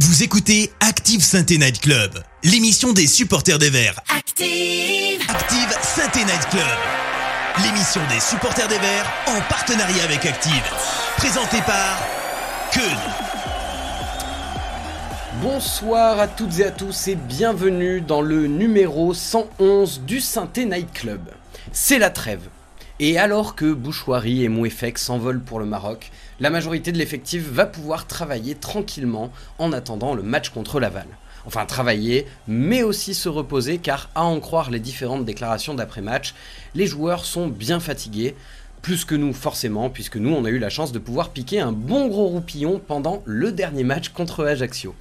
Vous écoutez Active saint Night Club, l'émission des supporters des Verts. Active Active saint Night Club, l'émission des supporters des Verts en partenariat avec Active. Présentée par Keun. Bonsoir à toutes et à tous et bienvenue dans le numéro 111 du Synthé Night Club. C'est la trêve. Et alors que Bouchoirie et Mouefek s'envolent pour le Maroc, la majorité de l'effectif va pouvoir travailler tranquillement en attendant le match contre Laval. Enfin travailler, mais aussi se reposer car à en croire les différentes déclarations d'après-match, les joueurs sont bien fatigués, plus que nous forcément, puisque nous on a eu la chance de pouvoir piquer un bon gros roupillon pendant le dernier match contre Ajaccio.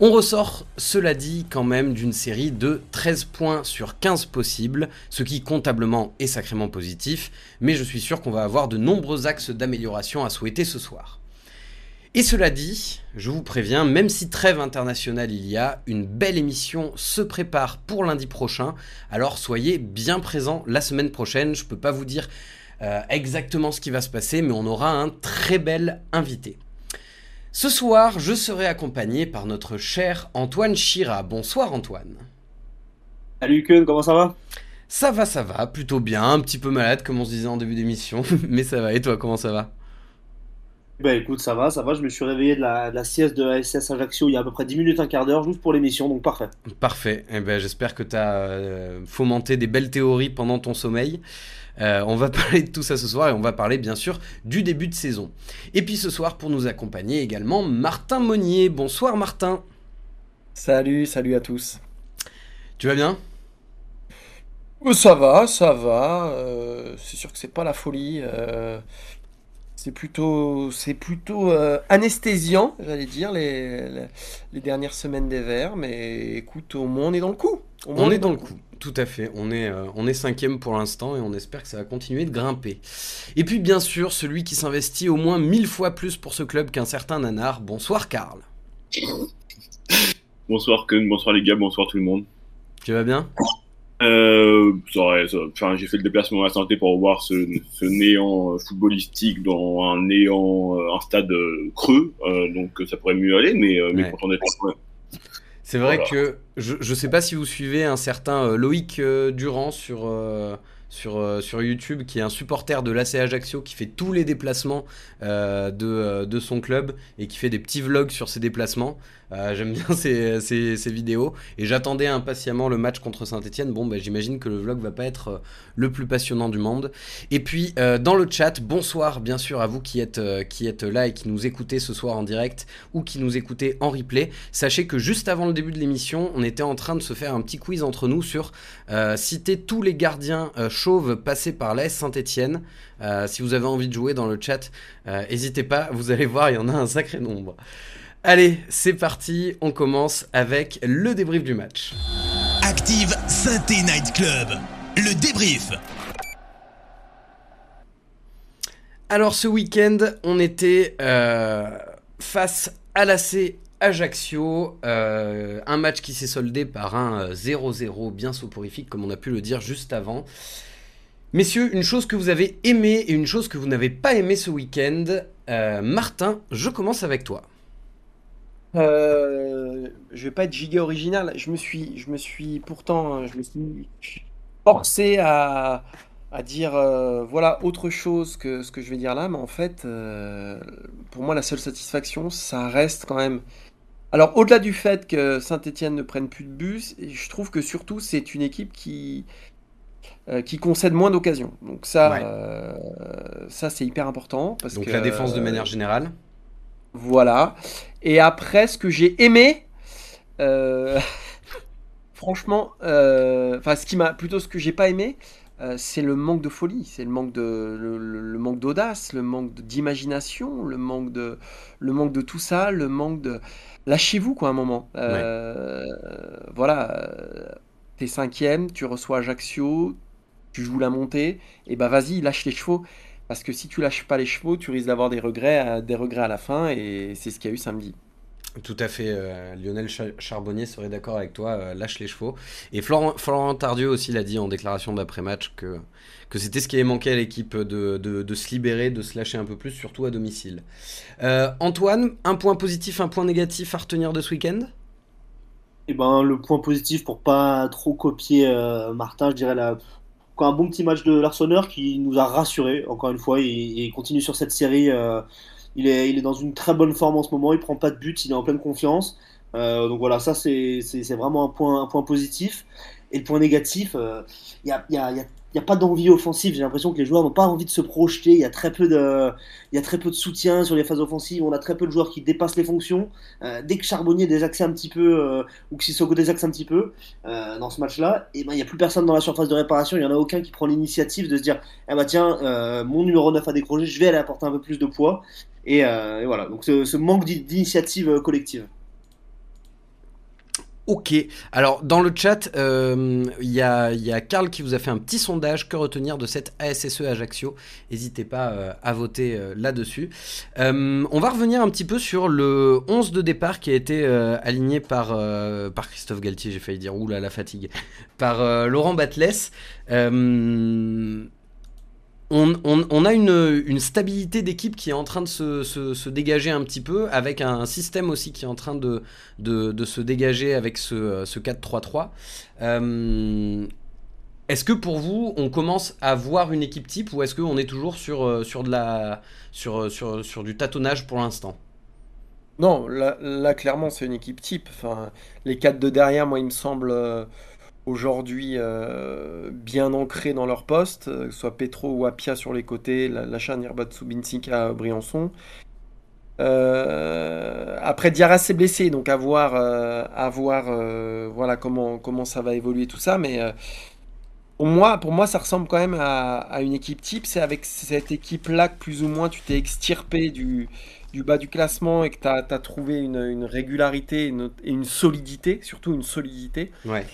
On ressort, cela dit, quand même d'une série de 13 points sur 15 possibles, ce qui comptablement est sacrément positif, mais je suis sûr qu'on va avoir de nombreux axes d'amélioration à souhaiter ce soir. Et cela dit, je vous préviens, même si trêve internationale il y a, une belle émission se prépare pour lundi prochain, alors soyez bien présents la semaine prochaine, je peux pas vous dire euh, exactement ce qui va se passer, mais on aura un très bel invité. Ce soir, je serai accompagné par notre cher Antoine Chira. Bonsoir Antoine. Salut Kun, comment ça va? Ça va, ça va, plutôt bien, un petit peu malade comme on se disait en début d'émission, mais ça va. Et toi, comment ça va? Bah écoute, ça va, ça va, je me suis réveillé de la, sieste de la SS Ajaccio il y a à peu près 10 minutes, un quart d'heure, juste pour l'émission, donc parfait. Parfait, eh ben, j'espère que tu as euh, fomenté des belles théories pendant ton sommeil. Euh, on va parler de tout ça ce soir et on va parler bien sûr du début de saison. Et puis ce soir pour nous accompagner également Martin Monnier. Bonsoir Martin. Salut, salut à tous. Tu vas bien? Euh, Ça va, ça va. Euh, c'est sûr que c'est pas la folie. c'est plutôt, c'est plutôt anesthésiant, j'allais dire, les, les, dernières semaines des Verts. Mais écoute, au moins on est dans le coup. on, est dans le coup. Tout à fait, on est, euh, on est cinquième pour l'instant et on espère que ça va continuer de grimper. Et puis bien sûr, celui qui s'investit au moins mille fois plus pour ce club qu'un certain nanar, bonsoir Karl. Bonsoir Ken, bonsoir les gars, bonsoir tout le monde. Tu vas bien? Euh, enfin, j'ai fait le déplacement à la santé pour voir ce, néant euh, footballistique dans un néant, un stade creux, donc ça pourrait mieux aller, mais, mais content d'être c'est vrai que je ne sais pas si vous suivez un certain euh, Loïc euh, Durand sur, euh, sur, sur YouTube, qui est un supporter de l'AC Ajaccio, qui fait tous les déplacements de, de, son club et qui fait des petits vlogs sur ses déplacements. Euh, j'aime bien ces, vidéos et j'attendais impatiemment le match contre Saint-Etienne. Bon, bah, j'imagine que le vlog va pas être euh, le plus passionnant du monde. Et puis euh, dans le chat, bonsoir bien sûr à vous qui êtes, qui êtes là et qui nous écoutez ce soir en direct ou qui nous écoutez en replay. Sachez que juste avant le début de l'émission, on était en train de se faire un petit quiz entre nous sur citer tous les gardiens chauves passés par l'AS Saint-Etienne. si vous avez envie de jouer dans le chat, n'hésitez pas, vous allez voir, il y en a un sacré nombre. Allez, c'est parti, on commence avec le débrief du match. Active Synthé Night Club, le débrief. Alors ce week-end, on était euh, face à l'AC Ajaccio, euh, un match qui s'est soldé par un 0-0 euh, bien soporifique, comme on a pu le dire juste avant. Messieurs, une chose que vous avez aimé et une chose que vous n'avez pas aimé ce week-end. Martin, je commence avec toi. Euh, je vais pas être giga original. Je me suis, je me suis pourtant, je me suis forcé à, à dire euh, voilà autre chose que ce que je vais dire là, mais en fait, euh, pour moi, la seule satisfaction, ça reste quand même. Alors, au-delà du fait que Saint-Etienne ne prenne plus de bus, je trouve que surtout c'est une équipe qui qui concède moins d'occasions. Donc ça, ça c'est hyper important parce Donc la défense de manière générale. Voilà. Et après, ce que j'ai aimé, euh, franchement, euh, enfin, ce qui m'a plutôt ce que j'ai pas aimé, euh, c'est le manque de folie, c'est le manque de le, manque d'audace, le manque d'imagination, le manque de le manque de tout ça, le manque de lâchez-vous quoi un moment. Voilà, t'es cinquième, tu reçois Ajaccio, tu joues la montée, et bah vas-y, lâche les chevaux. Parce que si tu lâches pas les chevaux, tu risques d'avoir des regrets, à, des regrets à la fin, et c'est ce qu'il y a eu samedi. Tout à fait. Euh, Lionel Charbonnier serait d'accord avec toi. Euh, lâche les chevaux. Et Florent, Florent Tardieu aussi l'a dit en déclaration d'après-match que, que c'était ce qui avait manqué à l'équipe de, de, se libérer, de se lâcher un peu plus, surtout à domicile. Euh, Antoine, un point positif, un point négatif à retenir de ce week-end? Eh ben, le point positif pour pas trop copier Martin, je dirais la, un bon petit match de Larsonneur qui nous a rassuré encore une fois et, continue sur cette série. Il est, il est dans une très bonne forme en ce moment, il prend pas de but, il est en pleine confiance. Euh, donc voilà, ça c'est vraiment un point, un point positif. Et le point négatif, il euh, a, y a, y a, y a, pas d'envie offensive. J'ai l'impression que les joueurs n'ont pas envie de se projeter. Il y, a très peu de, y a très peu de soutien sur les phases offensives. On a très peu de joueurs qui dépassent les fonctions. Euh, dès que Charbonnier désaxe un petit peu, ou que Sissoko désaxe un petit peu dans ce match-là, et eh ben, il n'y a plus personne dans la surface de réparation. Il n'y en a aucun qui prend l'initiative de se dire eh ben, tiens, mon numéro 9 a décroché, je vais aller apporter un peu plus de poids. Euh, et, voilà, donc ce, manque d'initiative euh, collective. Ok, alors dans le chat, euh, il y, a, y, a, Karl qui vous a fait un petit sondage, que retenir de cette ASSE Ajaccio? N'hésitez pas à voter là-dessus. on va revenir un petit peu sur le 11 de départ qui a été aligné par, par Christophe Galtier, j'ai failli dire, oula la fatigue, par Laurent Batles on, a une, stabilité d'équipe qui est en train de se, dégager un petit peu, avec un, système aussi qui est en train de, se dégager avec ce, 4-3-3. Euh, est-ce que pour vous, on commence à voir une équipe type ou est-ce qu'on est toujours de la, sur, du tâtonnage pour l'instant? Non, là, clairement, c'est une équipe type. Enfin, les quatre de derrière, moi, il me semble euh, aujourd'hui euh, bien ancrés dans leur poste, euh, que ce soit Petro ou Apia sur les côtés, l'achat Nirbat à Briançon. Euh, après Diarra s'est blessé, donc à voir, à voir voilà comment, comment ça va évoluer tout ça. Mais pour, moi, pour moi, ça ressemble quand même à, une équipe type. C'est avec cette équipe-là que plus ou moins tu t'es extirpé du, bas du classement et que tu as, trouvé une, régularité et une, solidité, surtout une solidité. Ouais.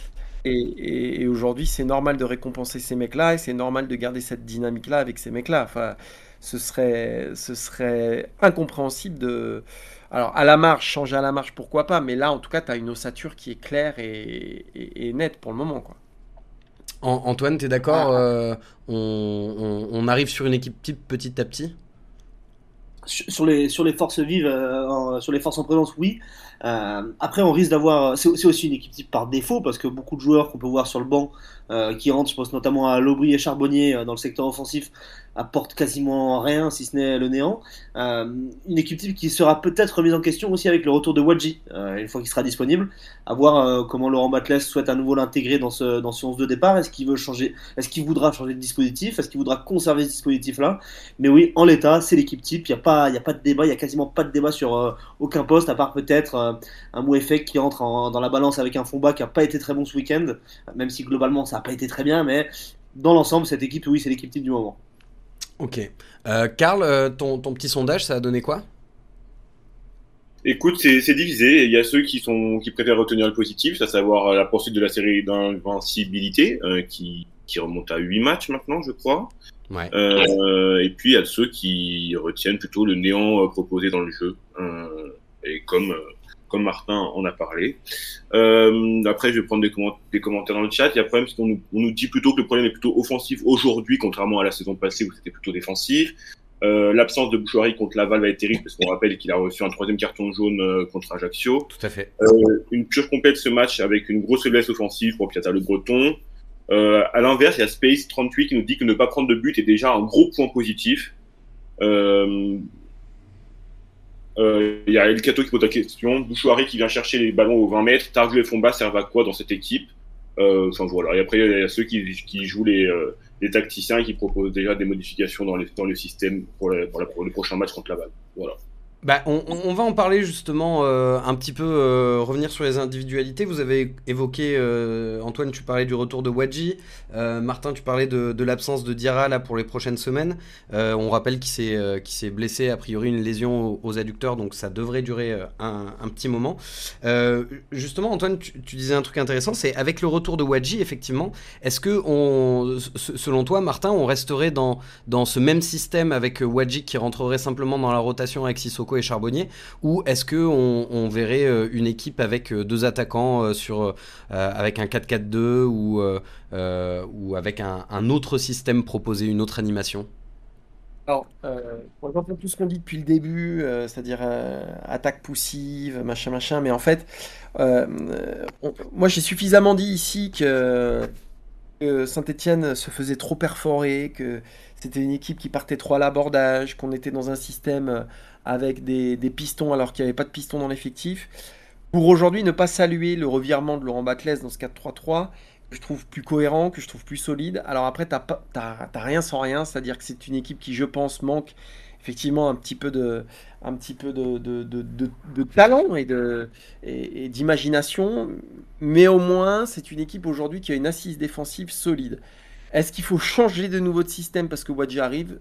Et, aujourd'hui, c'est normal de récompenser ces mecs-là et c'est normal de garder cette dynamique-là avec ces mecs-là. Enfin, ce serait, ce serait incompréhensible de. Alors, à la marge, changer à la marge, pourquoi pas, mais là, en tout cas, tu as une ossature qui est claire et, nette pour le moment. Quoi. Antoine, tu es d'accord ah. euh, on, arrive sur une équipe type petit à petit? Sur les, sur les forces vives, euh, sur les forces en présence, oui. Euh, après, on risque d'avoir. C'est aussi une équipe type par défaut, parce que beaucoup de joueurs qu'on peut voir sur le banc euh, qui rentrent, je pense notamment à Lobry et Charbonnier dans le secteur offensif, apporte quasiment rien, si ce n'est le néant. Euh, une équipe type qui sera peut-être remise en question aussi avec le retour de Wadji, euh, une fois qu'il sera disponible. À voir euh, comment Laurent Batles souhaite à nouveau l'intégrer dans ce, dans ce 11 de départ. Est-ce qu'il veut changer, est-ce qu'il voudra changer de dispositif? Est-ce qu'il voudra conserver ce dispositif-là? Mais oui, en l'état, c'est l'équipe type. Il n'y a, pas, a pas de débat, il n'y a quasiment pas de débat sur aucun poste, à part peut-être un Mouefek qui entre dans la balance avec un fond bas qui n'a pas été très bon ce week-end, même si globalement ça n'a pas été très bien. Mais dans l'ensemble, cette équipe, oui, c'est l'équipe type du moment. Ok. Euh, Karl, euh, ton, petit sondage, ça a donné quoi? Écoute, c'est divisé. Il y a ceux qui sont qui préfèrent retenir le positif, à savoir la poursuite de la série d'invincibilité, euh, qui, qui remonte à 8 matchs maintenant, je crois. Ouais. et puis il y a ceux qui retiennent plutôt le néant proposé dans le jeu. et comme comme Martin en a parlé. Euh, après, je vais prendre des, des, commentaires dans le chat. Il y a un problème, parce qu'on nous, dit plutôt que le problème est plutôt offensif aujourd'hui, contrairement à la saison passée où c'était plutôt défensif. Euh, L'absence de Boucherie contre Laval va être terrible parce qu'on rappelle qu'il a reçu un troisième carton jaune euh, contre Ajaccio. Tout à fait. Une pure complète ce match avec une grosse faiblesse offensive pour Piata le Breton. À l'inverse, il y a Space 38 qui nous dit que ne pas prendre de but est déjà un gros point positif. Euh, euh, il y a El Cato qui pose la question. Bouchouari qui vient chercher les ballons aux 20 mètres. Targu et Fomba servent à quoi dans cette équipe? Euh, Enfin voilà. Et après, il y a ceux qui, jouent les, euh, tacticiens et qui proposent déjà des modifications dans, les, dans le système pour, pour, le prochain match contre Laval. Voilà. Bah, on, va en parler justement euh, un petit peu, euh, revenir sur les individualités. Vous avez évoqué, euh, Antoine, tu parlais du retour de Wadji. Martin, tu parlais de, l'absence de Diarra là, pour les prochaines semaines. on rappelle qu'il s'est, blessé, a priori une lésion aux, adducteurs, donc ça devrait durer un, petit moment. justement, Antoine, tu, disais un truc intéressant, c'est avec le retour de Wadji, effectivement, est-ce que, on, selon toi, Martin, on resterait dans, dans ce même système avec Wadji qui rentrerait simplement dans la rotation avec Sissoko Et Charbonnier Ou est-ce que on, verrait une équipe avec deux attaquants sur, avec un 4-4-2 ou, ou avec un, autre système proposé, une autre animation? Alors, euh, on entend tout ce qu'on dit depuis le début, euh, c'est-à-dire euh, attaque poussive, machin, machin, mais en fait, euh, moi j'ai suffisamment dit ici que, Saint-Etienne se faisait trop perforer, que c'était une équipe qui partait trop à l'abordage, qu'on était dans un système avec des, pistons alors qu'il n'y avait pas de pistons dans l'effectif. Pour aujourd'hui, ne pas saluer le revirement de Laurent Batles dans ce 4-3-3 je trouve plus cohérent, que je trouve plus solide. Alors après, tu n'as rien sans rien, c'est-à-dire que c'est une équipe qui, je pense, manque effectivement un petit peu de, talent et, d'imagination, mais au moins c'est une équipe aujourd'hui qui a une assise défensive solide. Est-ce qu'il faut changer de nouveau de système parce que Wadji arrive?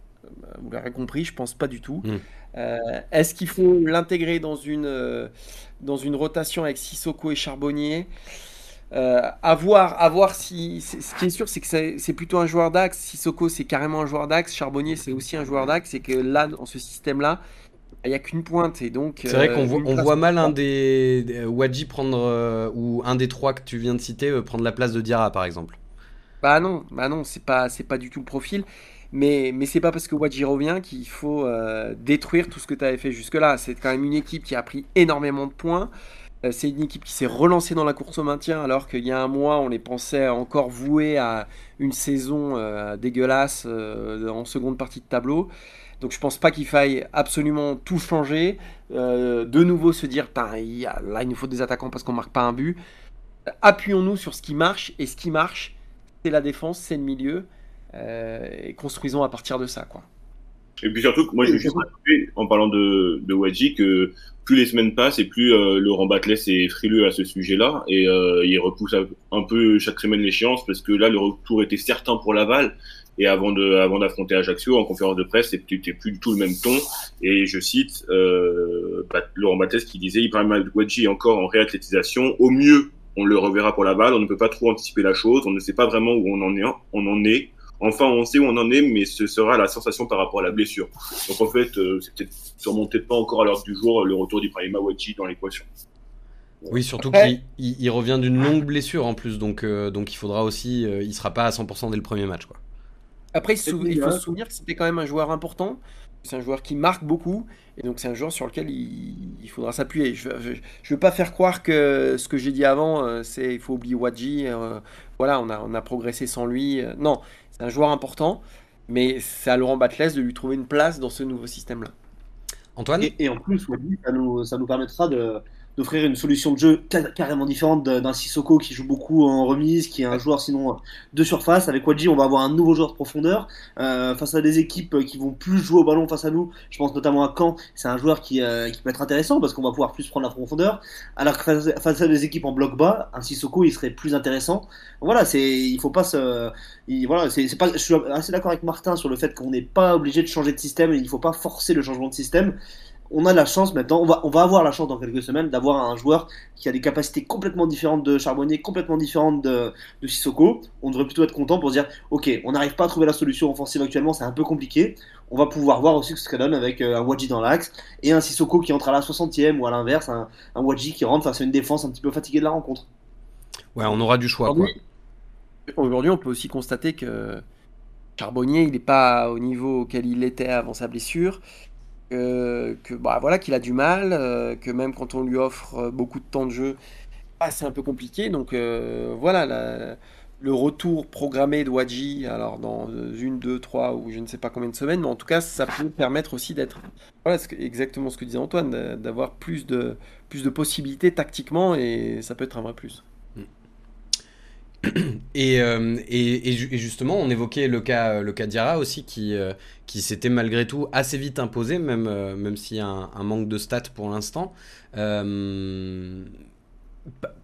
Vous l'avez compris, je pense pas du tout. Hmm. Euh, est-ce qu'il faut l'intégrer dans une, euh, dans une rotation avec Sissoko et Charbonnier? Euh, à, voir, si. Ce qui est sûr, c'est que c'est plutôt un joueur d'axe. Sissoko, c'est carrément un joueur d'axe. Charbonnier, c'est aussi un joueur d'axe. Et que là, dans ce système-là, il n'y a qu'une pointe. Et donc. C'est vrai qu'on voit, voit mal un des. Wadji prendre. Euh, ou un des trois que tu viens de citer, euh, prendre la place de Diarra, par exemple. Bah non, bah non, c'est pas, pas du tout le profil. Mais, mais c'est pas parce que Wadji revient qu'il faut détruire tout ce que tu avais fait jusque-là. C'est quand même une équipe qui a pris énormément de points. Euh, c'est une équipe qui s'est relancée dans la course au maintien alors qu'il y a un mois on les pensait encore voués à une saison euh, dégueulasse euh, en seconde partie de tableau. Donc je pense pas qu'il faille absolument tout changer. de nouveau se dire là il nous faut des attaquants parce qu'on marque pas un but. Appuyons-nous sur ce qui marche et ce qui marche c'est la défense, c'est le milieu et construisons à partir de ça quoi. Et puis surtout, moi, je suis en parlant de, de Wadji, que plus les semaines passent et plus euh, Laurent Batles est frileux à ce sujet-là et euh, il repousse un peu chaque semaine l'échéance parce que là, le retour était certain pour Laval. Et avant de, avant d'affronter Ajaccio en conférence de presse, c'était plus du tout le même ton. Et je cite euh, Laurent Batles qui disait Ibrahim Wadji est encore en réathlétisation. Au mieux, on le reverra pour Laval. On ne peut pas trop anticiper la chose. On ne sait pas vraiment où on en est. On en est. Enfin, on sait où on en est, mais ce sera la sensation par rapport à la blessure. Donc en fait, euh, c'est peut-être sûrement peut-être pas encore à l'heure du jour le retour d'Ibrahima Wadji dans l'équation. Oui, surtout qu'il il, revient d'une longue blessure en plus, donc, euh, donc il faudra aussi, euh, il sera pas à 100% dès le premier match. Quoi. Après, il, faut se souvenir que c'était quand même un joueur important. C'est un joueur qui marque beaucoup, et donc c'est un joueur sur lequel il, faudra s'appuyer. Je ne veux pas faire croire que ce que j'ai dit avant, c'est il faut oublier Wadji. voilà, on a, on a progressé sans lui. non, c'est un joueur important, mais c'est à Laurent Batles de lui trouver une place dans ce nouveau système-là. Antoine? Et, en plus, ça nous, ça nous permettra de, d'offrir une solution de jeu carrément différente d'un Sissoko qui joue beaucoup en remise, qui est un joueur sinon de surface. Avec Wadji, on va avoir un nouveau joueur de profondeur euh, face à des équipes qui vont plus jouer au ballon face à nous. Je pense notamment à Caen. C'est un joueur qui, euh, qui peut être intéressant parce qu'on va pouvoir plus prendre la profondeur. Alors que face, à des équipes en bloc bas, un Sissoko il serait plus intéressant. Voilà, c'est il faut pas se voilà, c'est pas je suis assez d'accord avec Martin sur le fait qu'on n'est pas obligé de changer de système et il faut pas forcer le changement de système on a la chance maintenant, on va, on va avoir la chance dans quelques semaines d'avoir un joueur qui a des capacités complètement différentes de Charbonnier, complètement différentes de, de Sissoko. On devrait plutôt être content pour se dire, ok, on n'arrive pas à trouver la solution offensive actuellement, c'est un peu compliqué. On va pouvoir voir aussi ce que ça donne avec euh, un Wadji dans l'axe et un Sissoko qui entre à la 60e ou à l'inverse, un, un Wadji qui rentre face à une défense un petit peu fatiguée de la rencontre. Ouais, on aura du choix. Aujourd'hui, on peut aussi constater que Charbonnier, il n'est pas au niveau auquel il était avant sa blessure que, bah, voilà, qu'il a du mal, euh, que même quand on lui offre euh, beaucoup de temps de jeu, ah, c'est un peu compliqué. Donc euh, voilà, le retour programmé de Wadji, alors dans une, deux, trois ou je ne sais pas combien de semaines, mais en tout cas, ça peut permettre aussi d'être, voilà, exactement ce que disait Antoine, d'avoir plus de, plus de possibilités tactiquement et ça peut être un vrai plus. Euh, et, justement, on évoquait le cas, le cas d'Ira aussi, qui, euh, qui s'était malgré tout assez vite imposé, même, euh, même s'il y a un, manque de stats pour l'instant.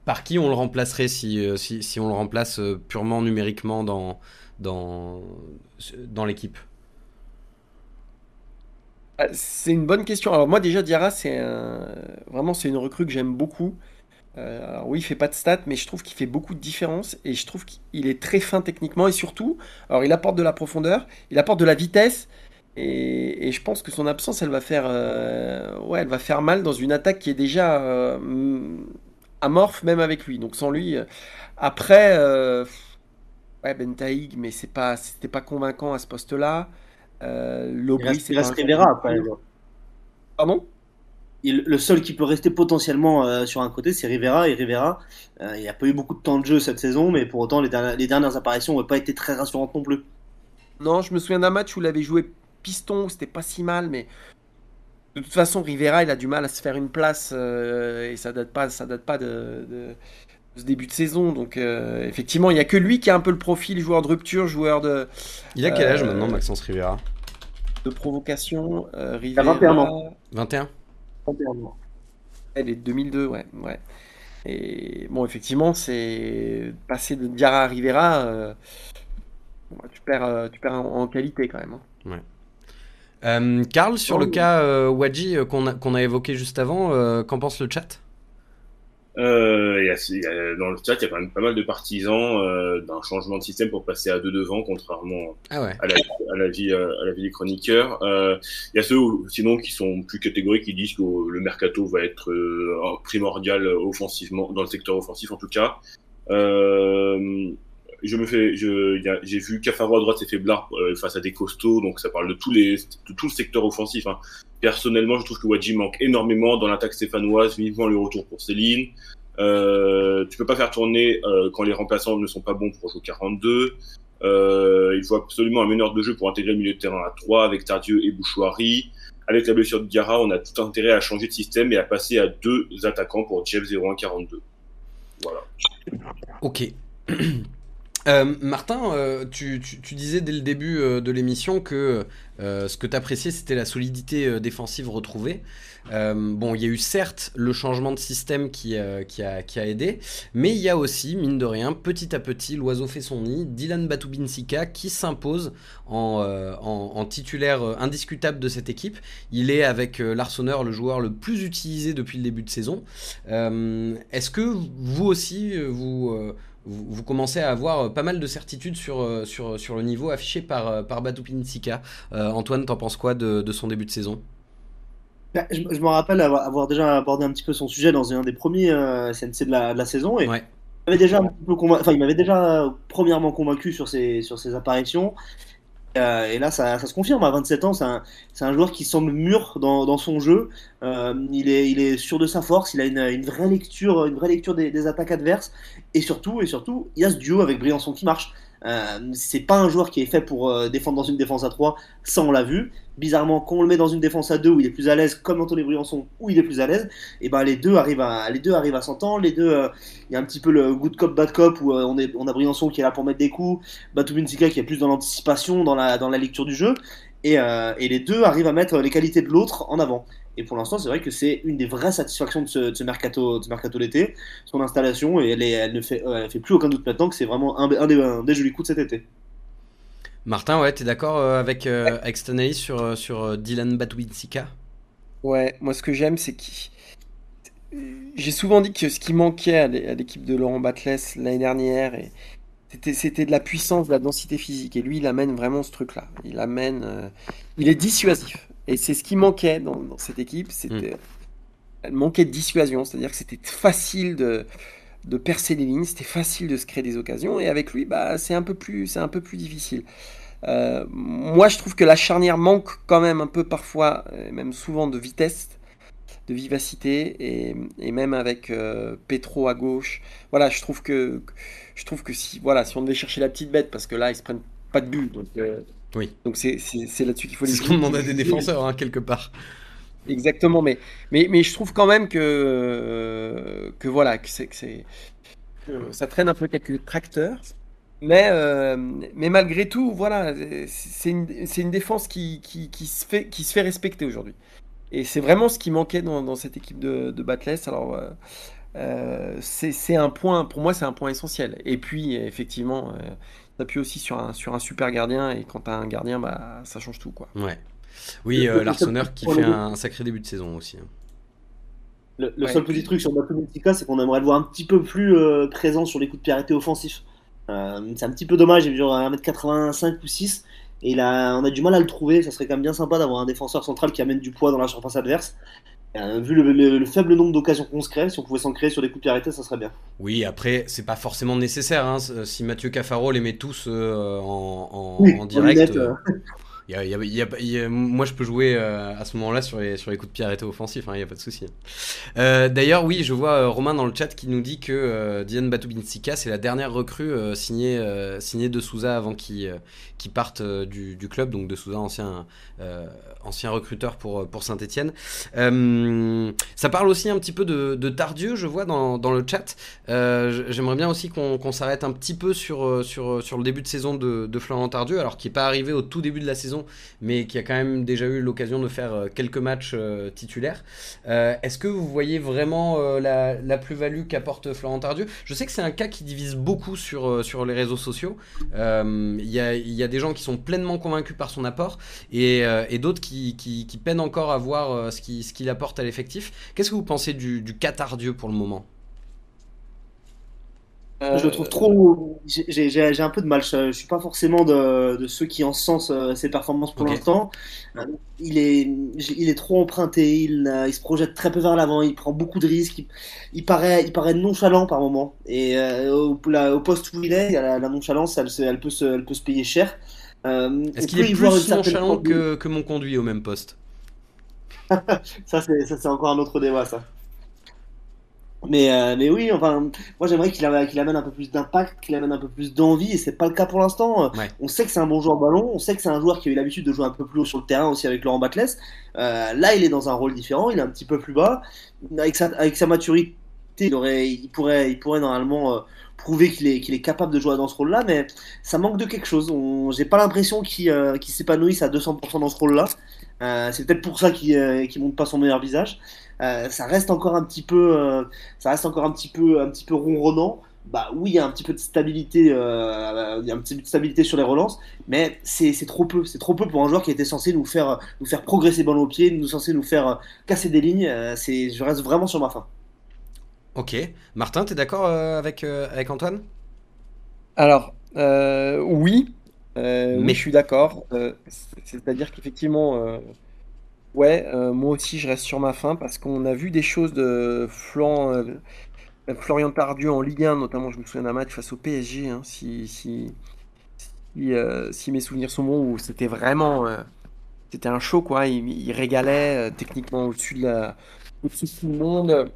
par qui on le remplacerait si, si, on le remplace purement numériquement dans, dans, dans l'équipe? C'est une bonne question. Alors moi déjà, Diarra, c'est vraiment une recrue que j'aime beaucoup. Euh, alors oui, il fait pas de stats, mais je trouve qu'il fait beaucoup de différence et je trouve qu'il est très fin techniquement et surtout, alors il apporte de la profondeur, il apporte de la vitesse Et, je pense que son absence, elle va faire, ouais, elle va faire mal dans une attaque qui est déjà amorphe même avec lui. Donc sans lui, après, ouais, Bentaïg, mais c'est pas, c'était pas convaincant à ce poste-là. Euh, Lobry, c'est Rivera, Pardon? Le seul qui peut rester potentiellement euh, sur un côté, c'est Rivera. Et Rivera, euh, il n'y a pas eu beaucoup de temps de jeu cette saison, mais pour autant, les, dernières, apparitions n'ont pas été très rassurantes non plus. Non, je me souviens d'un match où il avait joué piston, c'était pas si mal, mais de toute façon, Rivera, il a du mal à se faire une place et ça date pas, ça date pas de, ce début de saison. Donc, effectivement, il n'y a que lui qui a un peu le profil joueur de rupture, joueur de. Il a quel âge maintenant, Maxence Rivera? De provocation, Rivera. 21 ans. 21 elle est 2002, ouais. ouais. Et bon, effectivement, c'est passer de Diarra à Rivera, euh, tu perds, euh, tu perds en, qualité quand même. Hein. Ouais. Euh, Karl, sur le oh. cas Wadji qu'on a, qu'on a évoqué juste avant, qu'en pense le chat? Euh, dans le chat, il y a quand même pas mal de partisans euh, d'un changement de système pour passer à deux devant, contrairement ah à, la, à, la, vie, euh, à la vie des chroniqueurs. Euh, il y a ceux, sinon, qui sont plus catégoriques, qui disent que le mercato va être euh, primordial offensivement, dans le secteur offensif en tout cas. Euh, je me fais, j'ai vu Cafaro à droite s'est faiblard face à des costauds, donc ça parle de tous les, de tout le secteur offensif. Hein. Personnellement, je trouve que Wadji manque énormément dans l'attaque stéphanoise, vivement le retour pour Céline. Euh, tu peux pas faire tourner euh, quand les remplaçants ne sont pas bons pour jouer 42. Euh, il faut absolument un meneur de jeu pour intégrer le milieu de terrain à 3 avec Tardieu et Bouchouari. Avec la blessure de Diarra, on a tout intérêt à changer de système et à passer à deux attaquants pour Jeff 0142. Voilà. Ok. Euh, Martin, euh, tu, disais dès le début euh, de l'émission que ce que tu c'était la solidité défensive retrouvée. bon, il y a eu certes le changement de système qui, a, aidé, mais il y a aussi, mine de rien, petit à petit, l'oiseau fait son nid, Dylan Batubinsika qui s'impose en, titulaire indiscutable de cette équipe. Il est avec l'Arseneur le joueur le plus utilisé depuis le début de saison. Est-ce que vous aussi, vous vous, commencez à avoir euh, pas mal de certitudes sur, euh, sur, sur le niveau affiché par, euh, par Batupinsika. Antoine, t'en penses quoi de, son début de saison? Bah, je, me rappelle avoir, déjà abordé un petit peu son sujet dans un des premiers CNC de la, de la saison. Et il m'avait déjà, enfin, il m'avait déjà premièrement convaincu sur ses, sur ses apparitions. Euh, et là, ça, se confirme. À 27 ans, c'est un, joueur qui semble mûr dans, son jeu. Euh, il, est, sûr de sa force. Il a une, vraie lecture, des, attaques adverses. Et surtout, et surtout, il y a ce duo avec Briançon qui marche. Euh, c'est pas un joueur qui est fait pour euh, défendre dans une défense à 3, ça on l'a vu. Bizarrement, quand on le met dans une défense à 2 où il est plus à l'aise, comme Anthony Briançon, où il est plus à l'aise, et ben les deux arrivent à les deux arrivent à s'entendre. Les deux, euh, il y a un petit peu le good cop bad cop où on a Briançon qui est là pour mettre des coups, Batubinsika qui est plus dans l'anticipation, dans la lecture du jeu, et les deux arrivent à mettre les qualités de l'autre en avant. Et pour l'instant, c'est vrai que c'est une des vraies satisfactions de ce, mercato, de mercato d'été, son installation, et elle, elle ne fait, elle fait plus aucun doute maintenant que c'est vraiment un, des, jolis coups de cet été. Martin, ouais, es d'accord euh, avec, euh, avec sur, euh, sur Dylan Batwinsika Ouais, moi ce que j'aime, c'est qu'il. J'ai souvent dit que ce qui manquait à l'équipe de Laurent Batles l'année dernière, c'était de la puissance, de la densité physique. Et lui, il amène vraiment ce truc-là. Il amène. il est dissuasif. Et c'est ce qui manquait dans, cette équipe, c'était, mm. elle manquait de dissuasion, c'est-à-dire que c'était facile de, de percer les lignes, c'était facile de se créer des occasions, et avec lui, bah, c'est un peu plus, c'est un peu plus difficile. Euh, moi, je trouve que la charnière manque quand même un peu parfois, même souvent de vitesse, de vivacité, et, même avec euh, Petro à gauche. Voilà, je trouve que je trouve que si, voilà, si on devait chercher la petite bête, parce que là, ils se prennent pas de but, donc euh, oui. Donc c'est là-dessus qu'il faut les. C'est ce qu'on demande à des défenseurs, hein, quelque part. Exactement, mais, mais, mais je trouve quand même que, que voilà, que c'est ça traîne un peu quelques tracteurs. Mais, euh, mais malgré tout, voilà, c'est une, une, défense qui, qui, qui, se fait, qui se fait respecter aujourd'hui. Et c'est vraiment ce qui manquait dans, dans cette équipe de, de Batless. Alors, euh, euh c'est un point, pour moi, c'est un point essentiel. Et puis, effectivement, s'appuie aussi sur un, sur un super gardien et quand tu as un gardien, bah, ça change tout. Quoi. Ouais. Oui, euh, l'Arseneur qui fait un, sacré début de saison aussi. Hein. Le, seul petit truc sur Batumitika, c'est qu'on aimerait le voir un petit peu plus euh, présent sur les coups de pied arrêtés offensifs. Euh, c'est un petit peu dommage, il est genre 1m85 ou 6. Et là, on a du mal à le trouver. Ça serait quand même bien sympa d'avoir un défenseur central qui amène du poids dans la surface adverse. Euh, vu le, faible nombre d'occasions qu'on se crée, si on pouvait s'en créer sur des coups de arrêtés, ça serait bien. Oui, après, c'est pas forcément nécessaire. Hein. Si Mathieu Cafaro les met tous euh, en, direct, moi, je peux jouer euh, à ce moment-là sur les, coups de pied offensifs, il hein, n'y a pas de souci. Euh, d'ailleurs, oui, je vois euh, Romain dans le chat qui nous dit que Diane Batubinsika, c'est la dernière recrue signée, de Souza avant qu'il qui parte du, club, donc de Souza, ancien, recruteur pour, Saint-Etienne. ça parle aussi un petit peu de, Tardieu, je vois dans, le chat. J'aimerais bien aussi qu'on s'arrête un petit peu sur le début de saison de, de Florent Tardieu, alors qu'il n'est pas arrivé au tout début de la saison mais qui a quand même déjà eu l'occasion de faire euh, quelques matchs euh, titulaires. Euh, est-ce que vous voyez vraiment la, plus-value qu'apporte Florent Tardieu? Je sais que c'est un cas qui divise beaucoup sur, les réseaux sociaux. Il y, a, des gens qui sont pleinement convaincus par son apport et, d'autres qui, peinent encore à voir ce qu'il apporte à l'effectif. Qu'est-ce que vous pensez du, du cas Tardieu pour le moment? Je le trouve trop. J'ai un peu de mal. Je, ne suis pas forcément de, de ceux qui encensent euh, ses performances pour l'instant. Euh, il est, il est trop emprunté. Il, il, se projette très peu vers l'avant. Il prend beaucoup de risques. Il, paraît, il paraît nonchalant par moment. Et euh, au, au, poste où il est, la, nonchalance, elle, elle, peut se, elle peut se payer cher. Est-ce qu'il est plus nonchalant que, que mon conduit au même poste? Ça, c'est encore un autre débat, ça. Mais, euh, mais oui, enfin, moi j'aimerais qu'il amène un peu plus d'impact, qu'il amène un peu plus d'envie, et c'est pas le cas pour l'instant. On sait que c'est un bon joueur ballon, on sait que c'est un joueur qui a eu l'habitude de jouer un peu plus haut sur le terrain aussi avec Laurent Batles. Euh, là, il est dans un rôle différent, il est un petit peu plus bas. Avec sa, avec sa maturité, il, aurait, il, pourrait, il pourrait normalement euh, prouver qu'il est, qu'il est capable de jouer dans ce rôle-là, mais ça manque de quelque chose. J'ai pas l'impression qu'il euh, s'épanouisse à 200% dans ce rôle-là. Euh, c'est peut-être pour ça qu'il euh, monte pas son meilleur visage. Euh, ça reste encore un petit peu, euh, ça reste encore un petit peu, un petit peu ronronnant. Bah oui, il y a un petit peu de stabilité, euh, il y a un petit peu de stabilité sur les relances, mais c'est trop peu, c'est trop peu pour un joueur qui était censé nous faire, nous faire progresser ballon au pied, nous censé nous faire casser des lignes. c'est, je reste vraiment sur ma fin. Ok, Martin, tu es d'accord avec, avec Antoine? Alors, oui, mais je suis d'accord. C'est-à-dire qu'effectivement Ouais, euh, moi aussi je reste sur ma fin parce qu'on a vu des choses de Flan, euh, Florian Tardieu en Ligue 1, notamment je me souviens d'un match face au PSG, hein, si, si, euh, si, mes souvenirs sont bons, où c'était vraiment c'était un show quoi, il, régalait techniquement au-dessus de, la, au tout le monde.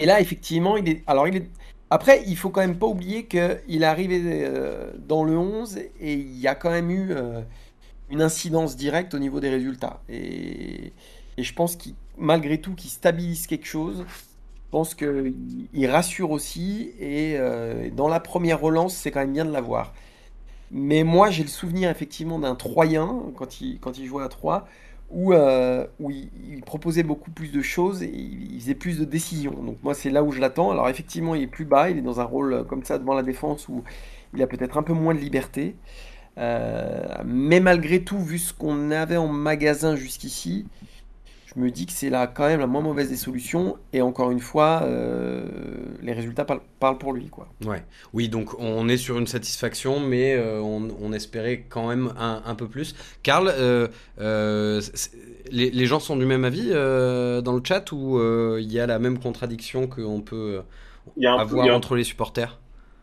Et là effectivement il est. Alors il est. Après, il faut quand même pas oublier qu'il est arrivé dans le 11 et il y a quand même eu une incidence directe au niveau des résultats. Et, je pense qu'il, malgré tout, qu'il stabilise quelque chose. Je pense qu'il rassure aussi. Et euh, dans la première relance, c'est quand même bien de l'avoir. Mais moi, j'ai le souvenir effectivement d'un Troyen, quand il, quand il jouait à 3, où, euh, il, proposait beaucoup plus de choses et il, faisait plus de décisions. Donc moi, c'est là où je l'attends. Alors effectivement, il est plus bas, il est dans un rôle comme ça devant la défense où il a peut-être un peu moins de liberté. Euh, mais malgré tout, vu ce qu'on avait en magasin jusqu'ici, je me dis que c'est là quand même la moins mauvaise des solutions. Et encore une fois, euh, les résultats parlent, pour lui. Quoi. Ouais. Oui, donc on est sur une satisfaction, mais euh, on, espérait quand même un, peu plus. Karl, les, gens sont du même avis dans le chat ou il y a la même contradiction qu'on peut avoir entre les supporters?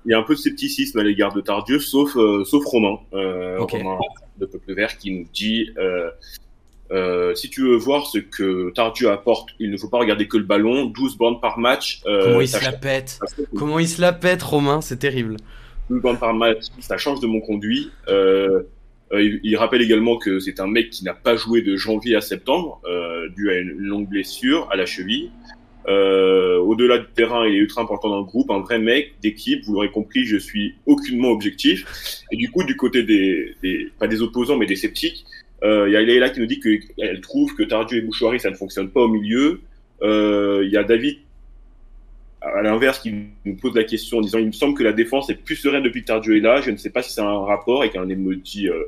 Il y a un peu de scepticisme à l'égard de Tardieu, sauf, euh, sauf Romain, euh, Romain de Peuple Vert, qui nous dit euh, euh, si tu veux voir ce que Tardieu apporte, il ne faut pas regarder que le ballon, 12 bandes par match. Euh, Comment il se la pète Comment il se la pète, Romain C'est terrible. 12 bandes par match, ça change de mon conduit. Euh, il, il, rappelle également que c'est un mec qui n'a pas joué de janvier à septembre, dû à une longue blessure à la cheville. Euh, au-delà du terrain, il est ultra important dans le groupe, un vrai mec d'équipe. Vous l'aurez compris, je suis aucunement objectif. Et du coup, du côté des, des pas des opposants, mais des sceptiques, euh, il y a Leila qui nous dit qu'elle trouve que Tardieu et Bouchouari, ça ne fonctionne pas au milieu. Euh, il y a David, à l'inverse, qui nous pose la question en disant il me semble que la défense est plus sereine depuis que Tardieu est là. Je ne sais pas si c'est un rapport avec un emoji euh,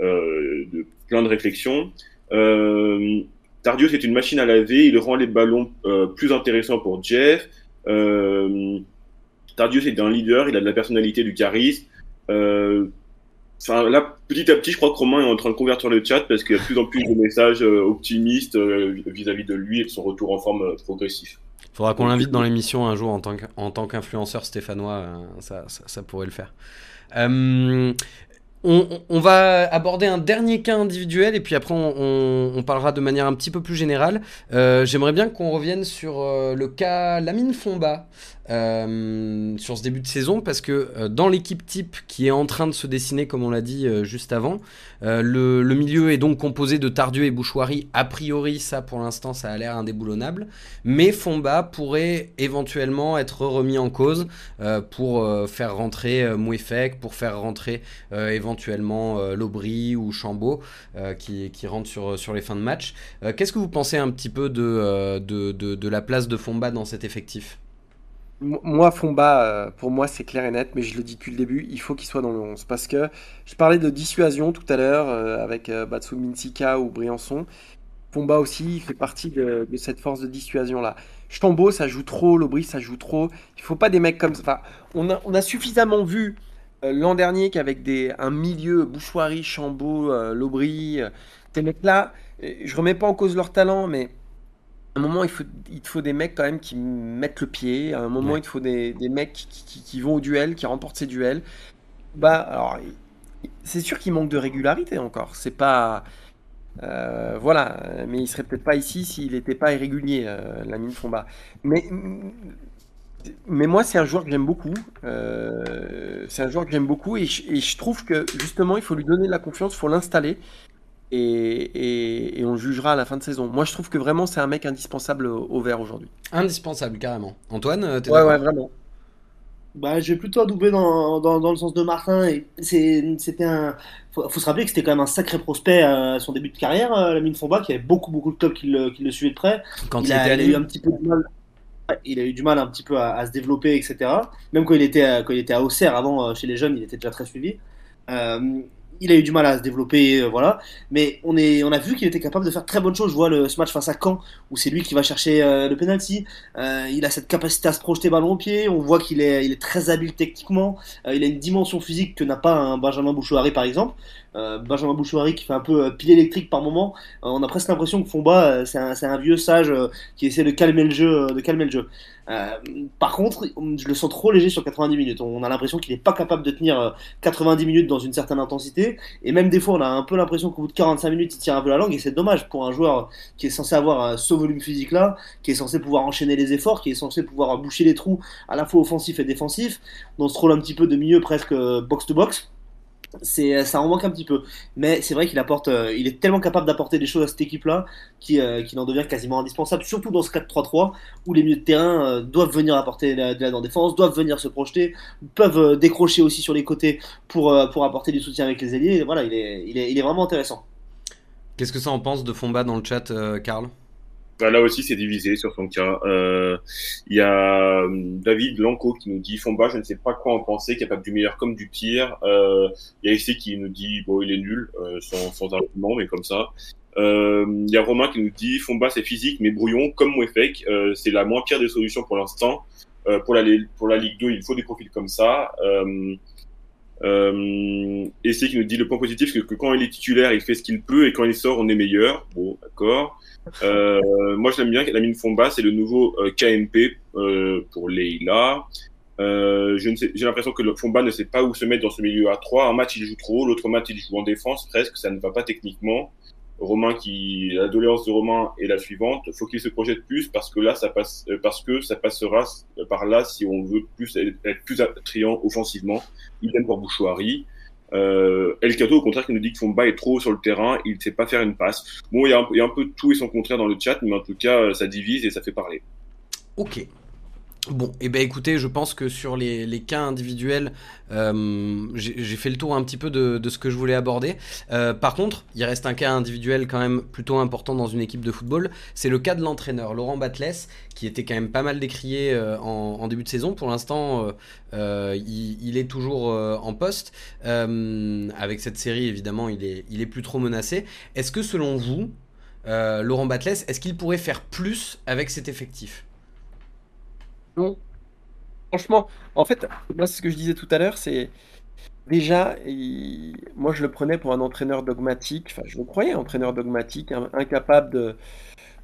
euh, de plein de réflexions. Euh, Tardieu, c'est une machine à laver. Il rend les ballons euh, plus intéressants pour Jeff. Euh, Tardieu, c'est un leader. Il a de la personnalité, du charisme. Euh, Enfin, là, petit à petit, je crois que Romain est en train de convertir le chat parce qu'il y a de plus en plus de messages optimistes vis-à-vis de lui et de son retour en forme progressif. Il faudra qu'on l'invite dans l'émission un jour en tant qu'influenceur stéphanois, ça, ça, pourrait le faire. Euh, on, va aborder un dernier cas individuel et puis après on, parlera de manière un petit peu plus générale. Euh, j'aimerais bien qu'on revienne sur euh, le cas Lamine Fomba, euh, sur ce début de saison parce que euh, dans l'équipe type qui est en train de se dessiner, comme on l'a dit euh, juste avant, le, milieu est donc composé de Tardieu et Bouchoirie. A priori, ça pour l'instant, ça a l'air indéboulonnable. Mais Fomba pourrait éventuellement être remis en cause pour faire rentrer Mouefek, pour faire rentrer éventuellement Lobry ou Chambaud qui, rentrent sur, sur les fins de match. Qu'est-ce que vous pensez un petit peu de, de, de la place de Fomba dans cet effectif? Moi, Fomba, euh, pour moi, c'est clair et net, mais je le dis depuis le début, il faut qu'il soit dans le 11. Parce que je parlais de dissuasion tout à l'heure euh, avec euh, Batsu Minsika ou Briançon. Fomba aussi fait partie de, cette force de dissuasion-là. Chambaud, ça joue trop, Lobry, ça joue trop. Il faut pas des mecs comme ça. On, a, suffisamment vu l'an dernier qu'avec un milieu, Bouchoirie, Chambaud, Lobry, ces mecs-là, je remets pas en cause leur talent, mais un moment, il, faut, il te faut des mecs quand même qui mettent le pied. À un moment, il te faut des, des mecs qui, qui, vont au duel, qui remportent ces duels. Bah, alors, c'est sûr qu'il manque de régularité encore. C'est pas. Euh, voilà, mais il serait peut-être pas ici s'il n'était pas irrégulier, euh, la mine Fomba. Mais, mais moi, c'est un joueur que j'aime beaucoup. Euh, c'est un joueur que j'aime beaucoup et je, et je, trouve que justement, il faut lui donner de la confiance, il faut l'installer et, on jugera à la fin de saison. Moi, je trouve que vraiment, c'est un mec indispensable au, vert aujourd'hui. Indispensable, carrément. Antoine, euh, t'es Ouais, ouais, vraiment. Bah, je vais plutôt adouber dans, dans, dans, le sens de Martin. C'était un. Faut, faut se rappeler que c'était quand même un sacré prospect à son début de carrière, euh, la mine Fomba, qui avait beaucoup, beaucoup de clubs qui le, qui le suivaient de près. Quand il, a, eu un petit peu de mal. Il a eu du mal un petit peu à, se développer, etc. Même quand il était, quand il était à Auxerre avant, euh, chez les jeunes, il était déjà très suivi. Euh, il a eu du mal à se développer, euh, voilà. Mais on, est, on a vu qu'il était capable de faire très bonnes choses. Je vois le, ce match face à Caen, où c'est lui qui va chercher euh, le penalty. Euh, il a cette capacité à se projeter ballon au pied. On voit qu'il est, il est très habile techniquement. il a une dimension physique que n'a pas un Benjamin Bouchouari, par exemple. Benjamin Bouchouari qui fait un peu pile électrique par moment. on a presque l'impression que Fomba, c'est un, vieux sage qui essaie de calmer le jeu. De calmer le jeu. Euh, par contre, je le sens trop léger sur 90 minutes. On a l'impression qu'il n'est pas capable de tenir 90 euh, minutes dans une certaine intensité. Et même des fois, on a un peu l'impression qu'au bout de 45 minutes, il tire un peu la langue. Et c'est dommage pour un joueur qui est censé avoir euh, ce volume physique-là, qui est censé pouvoir enchaîner les efforts, qui est censé pouvoir boucher les trous à la fois offensif et défensif, dans ce rôle un petit peu de milieu presque box-to-box c'est ça en manque un petit peu. Mais c'est vrai qu'il apporte euh, il est tellement capable d'apporter des choses à cette équipe là qu'il euh, en devient quasiment indispensable surtout dans ce 4-3-3 où les milieux de terrain euh, doivent venir apporter de l'aide en défense doivent venir se projeter peuvent décrocher aussi sur les côtés pour pour apporter du soutien avec les ailiers. Voilà il est il est, il est vraiment intéressant. Qu'est-ce que ça en pense de Fomba dans le chat Karl? Là aussi, c'est divisé sur son cas. Euh, il y a euh, David Lanco qui nous dit Fomba, je ne sais pas quoi en penser, capable du meilleur comme du pire. Euh, il y a ici qui nous dit bon, il est nul, sans, sans argument, mais comme ça. Il y a Romain qui nous dit Fomba, c'est physique, mais brouillon comme Mouefek. c'est la moins pire des solutions pour l'instant. pour la pour la Ligue 2, il faut des profils comme ça. Euh, qui nous dit le point positif, c'est que quand il est titulaire, il fait ce qu'il peut, et quand il sort, on est meilleur. Bon, d'accord. Euh, moi, je l'aime bien. La mine Fomba, c'est le nouveau euh, KMP euh, pour Leila. Euh, j'ai l'impression que le Fomba ne sait pas où se mettre dans ce milieu à 3. Un match, il joue trop, l'autre match, il joue en défense, presque, ça ne va pas techniquement. Romain qui, la doléance de Romain est la suivante. Faut qu'il se projette plus? Parce que là, ça passe, parce que ça passera par là si on veut plus être plus attrayant offensivement. Idem pour Bouchouari. Euh, El Cato, au contraire, qui nous dit que Fomba est trop haut sur le terrain, il ne sait pas faire une passe. Bon, il y, y a un peu tout et son contraire dans le chat, mais en tout cas, ça divise et ça fait parler. Ok. Bon, et eh ben écoutez, je pense que sur les, cas individuels, euh, j'ai fait le tour un petit peu de, ce que je voulais aborder. Euh, par contre, il reste un cas individuel quand même plutôt important dans une équipe de football. C'est le cas de l'entraîneur Laurent Batles, qui était quand même pas mal décrié euh, en, début de saison. Pour l'instant, il, est toujours en poste. avec cette série, évidemment, il est, il est plus trop menacé. Est-ce que selon vous, Laurent Batles, est-ce qu'il pourrait faire plus avec cet effectif? Franchement, en fait, moi, ce que je disais tout à l'heure, c'est déjà, moi je le prenais pour un entraîneur dogmatique, enfin je le croyais entraîneur dogmatique, incapable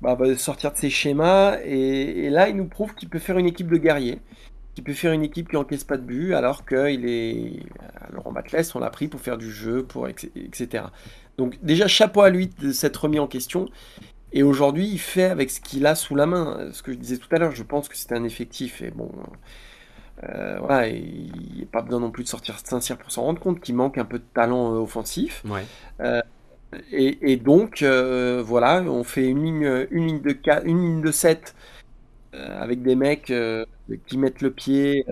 bah, de, sortir de ses schémas, et, là il nous prouve qu'il peut faire une équipe de guerriers, qu'il peut faire une équipe qui encaisse pas de but, alors qu'il est... Laurent Batles, on l'a pris pour faire du jeu, pour etc. Donc déjà chapeau à lui de s'être remis en question, et aujourd'hui il fait avec ce qu'il a sous la main, ce que je disais tout à l'heure, je pense que c'est un effectif, et bon... Euh, voilà, il n'y a pas besoin non plus de sortir sincère pour s'en rendre compte qu'il manque un peu de talent euh, offensif. Euh, et, donc, voilà, on fait une ligne, une ligne, de, 4, une ligne de 7 avec des mecs qui mettent le pied.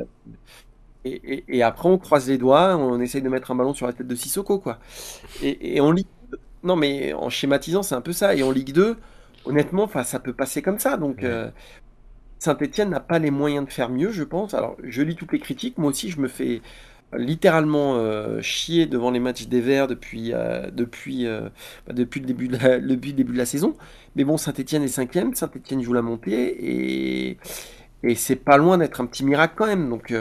Et, après, on croise les doigts, on essaye de mettre un ballon sur la tête de Sissoko. Quoi. Et, en Ligue non, mais en schématisant, c'est un peu ça. Et en Ligue 2, honnêtement, ça peut passer comme ça. Donc, Saint-Etienne n'a pas les moyens de faire mieux, je pense. Alors, je lis toutes les critiques. Moi aussi, je me fais littéralement euh, chier devant les matchs des Verts depuis, euh, depuis, euh, bah, depuis le, début de la, le début de la saison. Mais bon, Saint-Etienne est cinquième. Saint-Etienne joue la montée. Et, et c'est pas loin d'être un petit miracle quand même. Donc,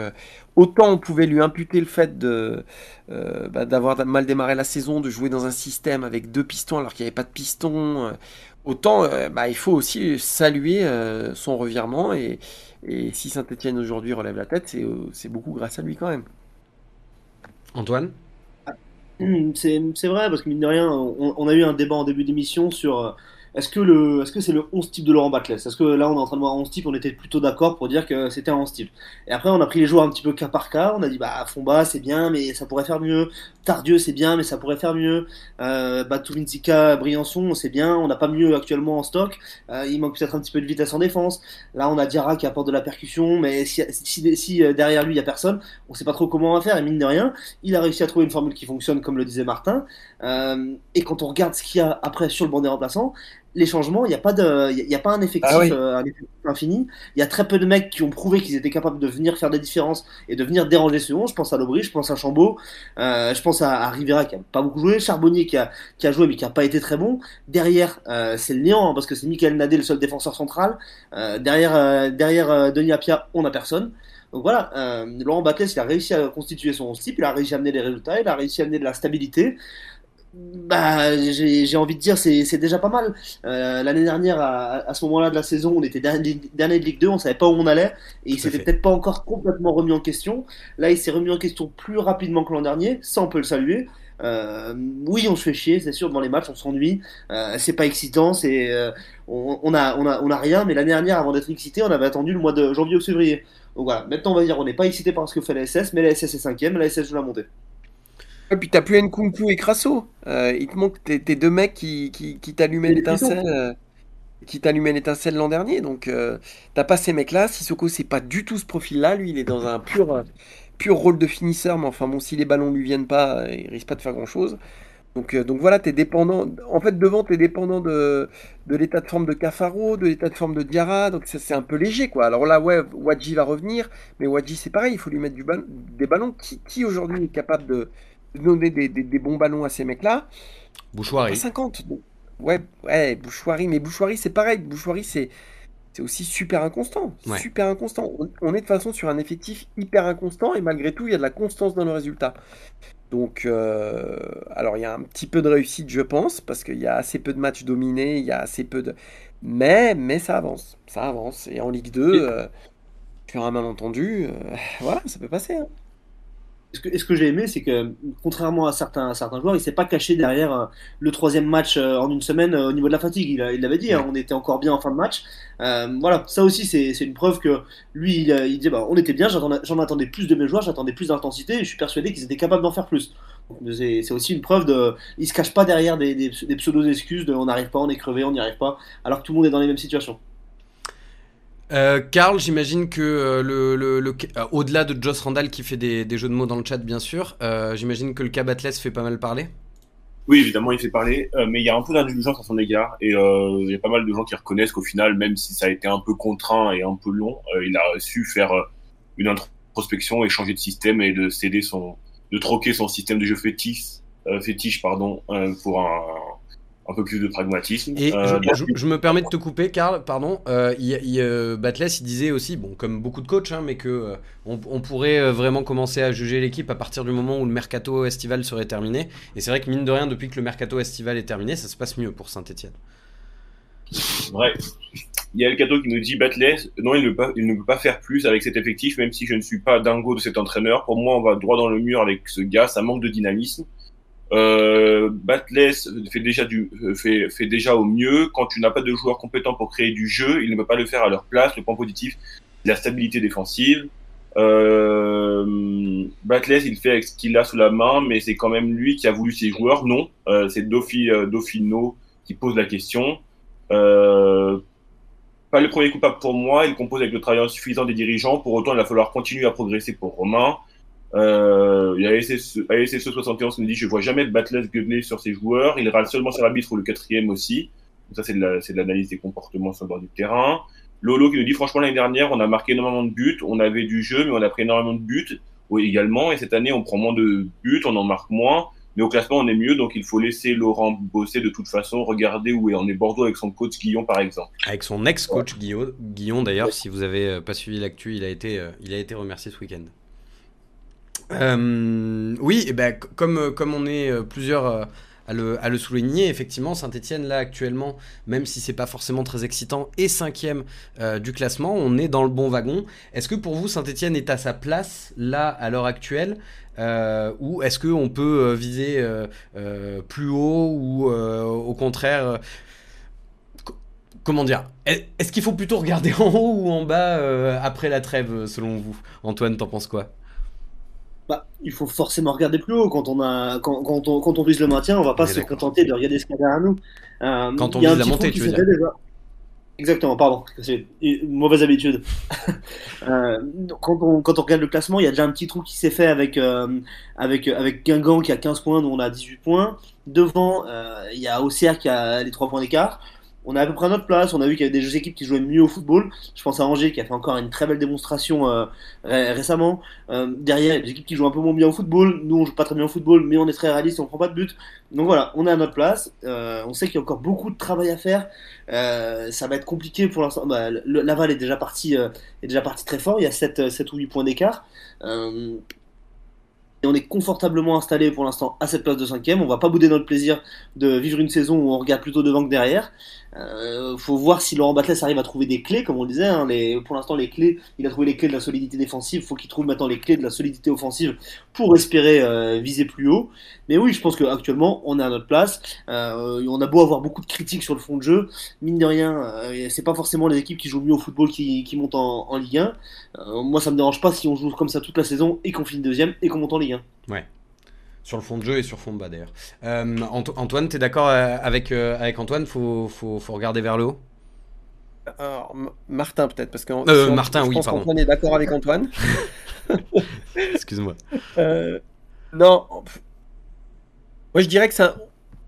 autant on pouvait lui imputer le fait de bah, d'avoir mal démarré la saison, de jouer dans un système avec deux pistons alors qu'il n'y avait pas de pistons autant euh, bah, il faut aussi saluer euh, son revirement et, si Saint-Etienne aujourd'hui relève la tête, euh, c'est beaucoup grâce à lui quand même. Antoine? C'est vrai, parce que mine de rien, on, a eu un débat en début d'émission sur est-ce que le, est-ce que c'est le 11 type de Laurent Batles Est-ce que là on est en train de voir un 11 type On était plutôt d'accord pour dire que c'était un 11 type. Et après on a pris les joueurs un petit peu cas par cas. On a dit bah Fomba c'est bien, mais ça pourrait faire mieux. Tardieu c'est bien, mais ça pourrait faire mieux. Euh, Batuvinzika, Briançon c'est bien. On n'a pas mieux actuellement en stock. Euh, il manque peut-être un petit peu de vitesse en défense. Là on a Diarra qui apporte de la percussion, mais si, si, si euh, derrière lui il y a personne, on sait pas trop comment on va faire. Et mine de rien, il a réussi à trouver une formule qui fonctionne comme le disait Martin. Euh, et quand on regarde ce qu'il y a après sur le banc des remplaçants, les changements, il n'y a, pas de, il y a pas un effectif, ah euh, infini. Il y a très peu de mecs qui ont prouvé qu'ils étaient capables de venir faire des différences et de venir déranger ce monde. Je pense à Lobry, je pense à Chambaud, euh, je pense à, Rivera qui a pas beaucoup joué, Charbonnier qui a, qui a joué mais qui a pas été très bon. Derrière, euh, c'est le néant hein, parce que c'est Michael Nadé le seul défenseur central. derrière, derrière Denis Apia, on n'a personne. Donc voilà, Laurent Batles, il a réussi à constituer son type, il a réussi à amener des résultats, il a réussi à amener de la stabilité bah, j'ai envie de dire, c'est déjà pas mal. Euh, l'année dernière, à, ce moment-là de la saison, on était dernier, dernier, de Ligue 2, on savait pas où on allait, et il s'était peut-être pas encore complètement remis en question. Là, il s'est remis en question plus rapidement que l'an dernier, ça on peut le saluer. Euh, oui, on se fait chier, c'est sûr, devant les matchs, on s'ennuie. Euh, c'est pas excitant, c'est on, on, a, on, a, on a rien, mais l'année dernière, avant d'être excité, on avait attendu le mois de janvier ou février. Donc voilà, maintenant on va dire, on n'est pas excité par ce que fait la SS, mais la SS est cinquième, la SS joue la montée. Et puis t'as plus Nkunku et Crasso. Euh, il te manque tes, deux mecs qui, qui, qui t'allumaient l'étincelle. Euh, qui t'allumaient l'étincelle l'an dernier. Donc euh, t'as pas ces mecs-là. Sissoko, c'est pas du tout ce profil-là. Lui, il est dans un pur, pur rôle de finisseur. Mais enfin bon, si les ballons lui viennent pas, il risque pas de faire grand-chose. Donc, donc voilà, t'es dépendant. En fait, devant, t'es dépendant de, de l'état de forme de Cafaro, de l'état de forme de Diarra. Donc ça, c'est un peu léger, quoi. Alors là, ouais, Wadji va revenir. Mais Wadji, c'est pareil. Il faut lui mettre du des ballons. Qui, qui aujourd'hui est capable de donner des, des, bons ballons à ces mecs-là. Bouchoirie. 50. Ouais, ouais, Bouchoirie. Mais Bouchoirie, c'est pareil. Bouchoirie, c'est c'est aussi super inconstant. Super inconstant. On, est de toute façon sur un effectif hyper inconstant et malgré tout, il y a de la constance dans le résultat. Donc, euh, alors il y a un petit peu de réussite, je pense, parce qu'il y a assez peu de matchs dominés, il y a assez peu de. Mais, mais ça avance. Ça avance. Et en Ligue 2, euh, sur un malentendu, euh, voilà, ça peut passer. Hein ce que, ce que j'ai aimé, c'est que contrairement à certains, certains joueurs, il s'est pas caché derrière euh, le troisième match euh, en une semaine euh, au niveau de la fatigue. Il l'avait dit, hein, on était encore bien en fin de match. voilà, ça aussi, c'est une preuve que lui, il, il disait, bah, on était bien, j'en attendais plus de mes joueurs, j'attendais plus d'intensité, et je suis persuadé qu'ils étaient capables d'en faire plus. C'est aussi une preuve de. Il se cache pas derrière des, des, des pseudo-excuses de on n'arrive pas, on est crevé, on n'y arrive pas, alors que tout le monde est dans les mêmes situations. Euh, j'imagine que euh, le, euh, au-delà de Joss Randall qui fait des, jeux de mots dans le chat, bien sûr, j'imagine que le cas Batles fait pas mal parler. Oui, évidemment, il fait parler, mais il y a un peu d'indulgence à son égard, et il y a pas mal de gens qui reconnaissent qu'au final, même si ça a été un peu contraint et un peu long, il a su faire une introspection et changer de système et de céder son, de troquer son système de jeu fétiche, fétiche pardon, pour un un peu plus de pragmatisme. Et euh, je, me permets de te couper, Karl, pardon. Euh, il, il, euh, il disait aussi, bon, comme beaucoup de coachs, hein, mais que on, pourrait vraiment commencer à juger l'équipe à partir du moment où le mercato estival serait terminé. Et c'est vrai que mine de rien, depuis que le mercato estival est terminé, ça se passe mieux pour Saint-Etienne. Vrai. Il y a cadeau qui nous dit Batles, non, il ne, pas, il ne peut pas faire plus avec cet effectif, même si je ne suis pas dingo de cet entraîneur. Pour moi, on va droit dans le mur avec ce gars, ça manque de dynamisme. Euh, fait déjà du fait, déjà au mieux. Quand tu n'as pas de joueurs compétents pour créer du jeu, il ne peut pas le faire à leur place. Le point positif, la stabilité défensive. Euh, il fait avec ce qu'il a sous la main, mais c'est quand même lui qui a voulu ses joueurs. Non, euh, c'est euh, Dauphino qui pose la question. Euh, pas le premier coupable pour moi. Il compose avec le travail insuffisant des dirigeants. Pour autant, il va falloir continuer à progresser pour Romain. Euh, il y a ASSE 71 qui nous dit je vois jamais de Battles gueuler sur ses joueurs. Il râle seulement sur l'arbitre ou le quatrième aussi. ça c'est de l'analyse des comportements sur le bord du terrain. Lolo qui nous dit franchement l'année dernière on a marqué énormément de buts, on avait du jeu mais on a pris énormément de buts oui, également. Et cette année on prend moins de buts, on en marque moins. Mais au classement, on est mieux, donc il faut laisser Laurent bosser de toute façon. Regardez où est, on est Bordeaux avec son coach Guillon, par exemple. Avec son ex-coach Guillon, Guillon d'ailleurs, si vous avez euh, pas suivi l'actu, il a été, euh, il a été remercié ce week-end. Euh, oui, et eh ben, comme, comme on est plusieurs à le, souligner. Effectivement, Saint-Etienne, là, actuellement, même si c'est pas forcément très excitant, est cinquième euh, du classement. On est dans le bon wagon. Est-ce que pour vous, Saint-Etienne est à sa place, là, à l'heure actuelle euh, ou est-ce qu'on peut euh, viser plus haut ou au contraire comment dire Est-ce qu'il faut plutôt regarder en haut ou en bas après la trêve, selon vous? Antoine, t'en penses quoi? Bah, il faut forcément regarder plus haut quand on a quand, quand, on, quand on vise le maintien, on va pas se contenter de regarder ce qu'il y a derrière nous. Euh, quand on vise la montée, tu veux dire. Déjà. Exactement, pardon, c'est une mauvaise habitude. euh, quand, on, quand on regarde le classement, il y a déjà un petit trou qui s'est fait avec, euh, avec, avec Guingamp qui a 15 points, nous on a 18 points. Devant, il y a Auxerre qui a les 3 points d'écart on est à peu près notre place. On a vu qu'il y avait des équipes qui jouaient mieux au football. Je pense à Angers qui a fait encore une très belle démonstration euh, récemment. Euh, derrière, a des équipes qui jouent un peu moins bien au football. Nous, on joue pas très bien au football, mais on est très réaliste on prend pas de but. Donc voilà, on est à notre place. Euh, on sait qu'il y a encore beaucoup de travail à faire. ça va être compliqué pour l'instant. Bah, Laval est déjà parti, est déjà parti très fort. Il y a 7, 7 ou 8 points d'écart. Et on est confortablement installé pour l'instant à cette place de cinquième. On va pas bouder notre plaisir de vivre une saison où on regarde plutôt devant que derrière. Euh, faut voir si Laurent Batles arrive à trouver des clés, comme on le disait. Hein, pour l'instant, il a trouvé les clés de la solidité défensive. Faut qu'il trouve maintenant les clés de la solidité offensive pour espérer euh, viser plus haut. Mais oui, je pense qu'actuellement, on est à notre place. Euh, on a beau avoir beaucoup de critiques sur le fond de jeu, mine de rien, euh, c'est pas forcément les équipes qui jouent mieux au football qui, montent en, Ligue 1. Euh, moi, ça me dérange pas si on joue comme ça toute la saison et qu'on finit deuxième et qu'on monte en Ligue 1. Ouais sur le fond de jeu et sur fond de bas d'ailleurs. Euh, Antoine, tu es d'accord euh, avec, euh, avec Antoine? Faut, faut, faut, regarder vers le haut Alors, Martin peut-être, parce que euh, Martin, oui, pardon. Antoine est d'accord avec Antoine. Excuse-moi. non, moi je dirais que ça,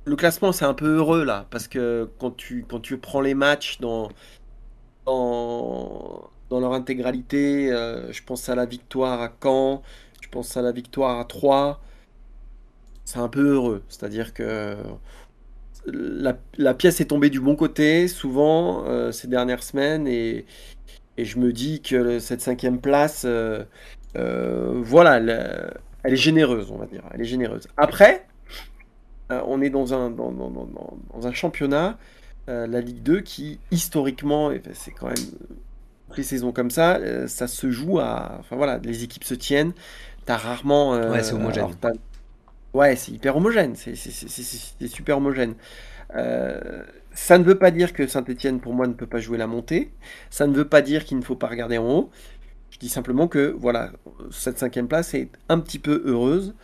le classement c'est un peu heureux là, parce que quand tu, quand tu prends les matchs dans, dans, dans leur intégralité, je pense à la victoire à Caen, je à la victoire à Troyes c'est un peu heureux. C'est-à-dire que la, pièce est tombée du bon côté souvent euh, ces dernières semaines et, je me dis que cette cinquième place, euh, euh, voilà, elle, est généreuse, on va dire. Elle est généreuse. Après, on est dans un, dans, un championnat, la Ligue 2, qui historiquement, c'est quand même les saisons comme ça, ça se joue à. Enfin voilà, les équipes se tiennent. T'as rarement. ouais, c'est homogène. Ouais, c'est hyper homogène, c'est super homogène. Euh, ça ne veut pas dire que Saint-Etienne, pour moi, ne peut pas jouer la montée. Ça ne veut pas dire qu'il ne faut pas regarder en haut. Je dis simplement que, voilà, cette cinquième place est un petit peu heureuse.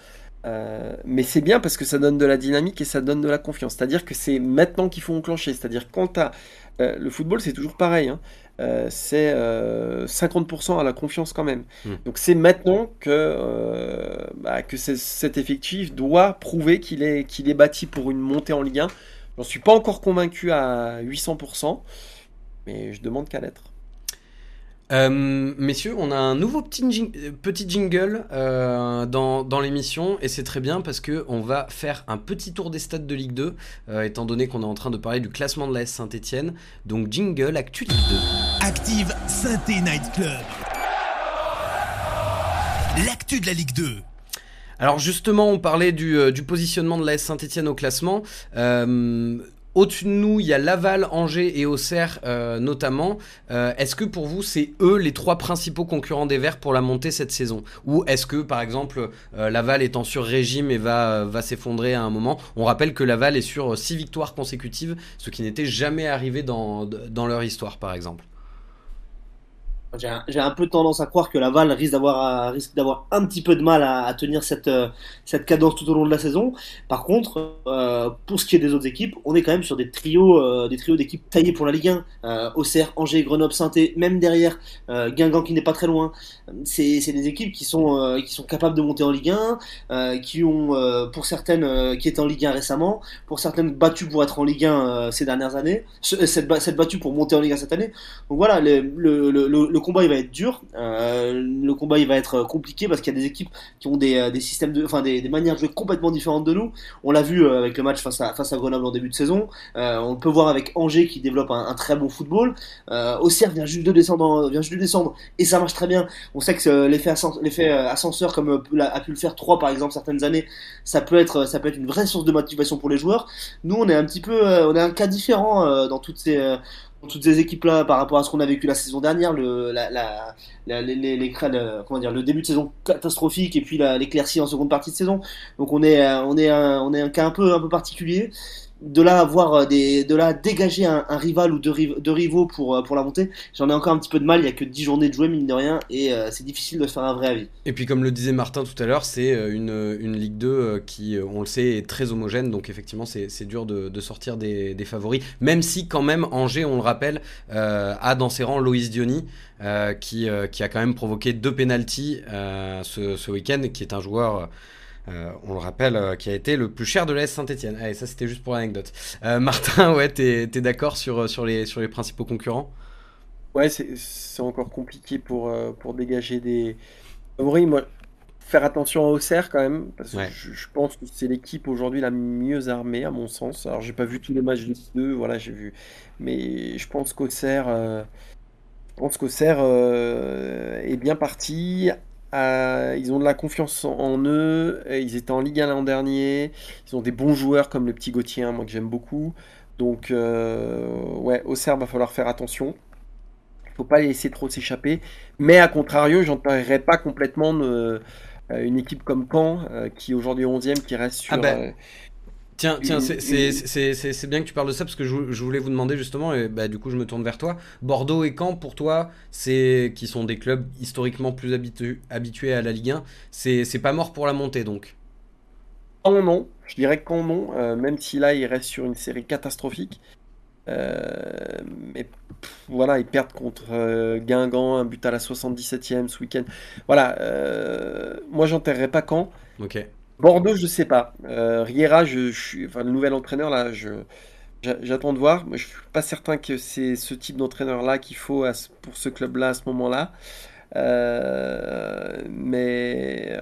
Euh, mais c'est bien parce que ça donne de la dynamique et ça donne de la confiance. C'est-à-dire que c'est maintenant qu'il faut enclencher. C'est-à-dire quand tu euh, le football, c'est toujours pareil. Hein. Euh, c'est 50% euh, à la confiance quand même. Hmm. Donc c'est maintenant que, euh, bah, que cet effectif doit prouver qu'il est, qu'il est bâti pour une montée en Ligue 1. J'en suis pas encore convaincu à 800%, mais je demande qu'à l'être. Euh, messieurs, on a un nouveau petit, petit jingle euh, dans, dans l'émission et c'est très bien parce que on va faire un petit tour des stades de Ligue 2, euh, étant donné qu'on est en train de parler du classement de la S Saint-Etienne. Donc jingle, Actu Ligue 2. Active saint Night Club. L'actu de la Ligue 2. Alors justement, on parlait du, du positionnement de la S Saint-Etienne au classement. Au-dessus de nous, il y a Laval, Angers et Auxerre euh, notamment. Euh, est-ce que pour vous, c'est eux les trois principaux concurrents des Verts pour la montée cette saison? Ou est-ce que, par exemple, euh, Laval en sur-régime et va, va s'effondrer à un moment On rappelle que Laval est sur six victoires consécutives, ce qui n'était jamais arrivé dans, dans leur histoire, par exemple. J'ai un, peu tendance à croire que Laval risque d'avoir risque d'avoir un petit peu de mal à, tenir cette euh, cette cadence tout au long de la saison. Par contre, euh, pour ce qui est des autres équipes, on est quand même sur des trios euh, des trios d'équipes taillées pour la Ligue 1. Euh, Auxerre, Angers, Grenoble, saint même derrière Guingamp qui n'est pas très loin. C'est des équipes qui sont qui sont capables de monter en Ligue 1, qui ont pour certaines qui étaient en Ligue 1 récemment, pour certaines battues pour être en Ligue 1 ces dernières années, cette, cette battue pour monter en Ligue 1 cette année. Donc voilà, le, le, le, le combat il va être dur, euh, le combat il va être compliqué parce qu'il y a des équipes qui ont des, des systèmes de, enfin des, manières de jouer complètement différentes de nous. On l'a vu euh, avec le match face à Grenoble en début de saison. Euh, on peut voir avec Angers qui développe un, très bon football. Euh, Auxerre vient juste de descendre, et ça marche très bien. On sait que l'effet l'effet ascenseur comme a pu le faire 3 par exemple certaines années, ça peut être ça peut être une vraie source de motivation pour les joueurs. Nous on est un petit peu on est un cas différent dans toutes ces toutes ces équipes-là par rapport à ce qu'on a vécu la saison dernière, le, la, la, les, les, les, comment dire, le début de saison catastrophique et puis l'éclaircie en seconde partie de saison. Donc on est, on est, un, on est un cas un peu, un peu particulier de là avoir euh, des de là dégager un, rival ou deux, rivaux pour euh, pour la montée j'en ai encore un petit peu de mal. Il y a que 10 journées de jouer mine de rien et euh, c'est difficile de se faire un vrai avis. Et puis comme le disait Martin tout à l'heure c'est une, une Ligue 2 qui on le sait est très homogène. Donc effectivement c'est dur de, de sortir des, des, favoris. Même si quand même Angers on le rappelle a dans ses rangs Loïs Diony qui, qui a quand même provoqué deux pénalties ce, ce week-end qui est un joueur on le rappelle, euh, qui a été le plus cher de l'AS Saint-Etienne. Allez, ça c'était juste pour l'anecdote. Euh, Martin, ouais, t'es es, d'accord sur, sur, les, sur les principaux concurrents? Ouais, c'est encore compliqué pour, pour dégager des favoris. Moi, faire attention à Auxerre quand même, parce que je, pense que c'est l'équipe aujourd'hui la mieux armée à mon sens. Alors j'ai pas vu tous les matchs de deux, voilà, j'ai vu, mais je pense qu'Auxerre, je pense qu'Auxerre est bien parti euh, ils ont de la confiance en, eux. Ils étaient en Ligue 1 l'an dernier. Ils ont des bons joueurs comme le petit Gauthier, moi que j'aime beaucoup. Donc, euh, ouais, au Serbe, va falloir faire attention. Il faut pas les laisser trop s'échapper. Mais à contrario, j'entendrai pas complètement euh, une équipe comme Caen, qui aujourd'hui est 11e, qui reste sur. Ah ben, Tiens, tiens, c'est bien que tu parles de ça parce que je, voulais vous demander justement, et bah, du coup je me tourne vers toi. Bordeaux et Caen, pour toi, c'est qui sont des clubs historiquement plus habitués à la Ligue 1, c'est pas mort pour la montée donc? Caen non, je dirais Caen non, euh, même si là il reste sur une série catastrophique. Euh, mais voilà, ils perdent contre euh, Guingamp, un but à la 77e ce week-end. Voilà, moi j'enterrerai pas Caen. Ok. Bordeaux, je sais pas. Euh, Riera, je, le nouvel entraîneur, là, j'attends de voir. Je suis pas certain que c'est ce type d'entraîneur-là qu'il faut pour ce club-là à ce moment-là. Euh, mais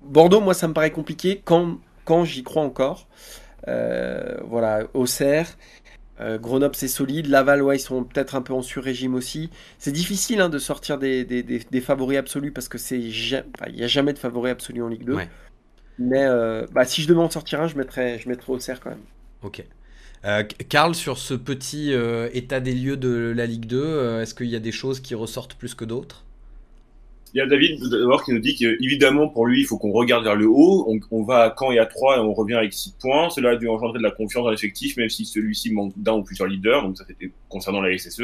Bordeaux, moi, ça me paraît compliqué quand, j'y crois encore. Euh, voilà, Auxerre. Grenoble c'est solide, Laval ouais, ils sont peut-être un peu en sur-régime aussi. C'est difficile hein, de sortir des, favoris absolus parce que c'est il n'y a jamais de favoris absolus en Ligue 2. Mais euh, bah, si je devais en sortir un, je mettrais, je mettrais Auxerre quand même. Ok. Euh, Karl, sur ce petit euh, état des lieux de la Ligue 2, est-ce qu'il y a des choses qui ressortent plus que d'autres? Il y a David d'abord qui nous dit qu'évidemment pour lui il faut qu'on regarde vers le haut. On, va à Caen et à 3 et on revient avec 6 points. Cela a dû engendrer de la confiance dans l'effectif, même si celui-ci manque d'un ou plusieurs leaders. Donc ça c'était concernant la SSE.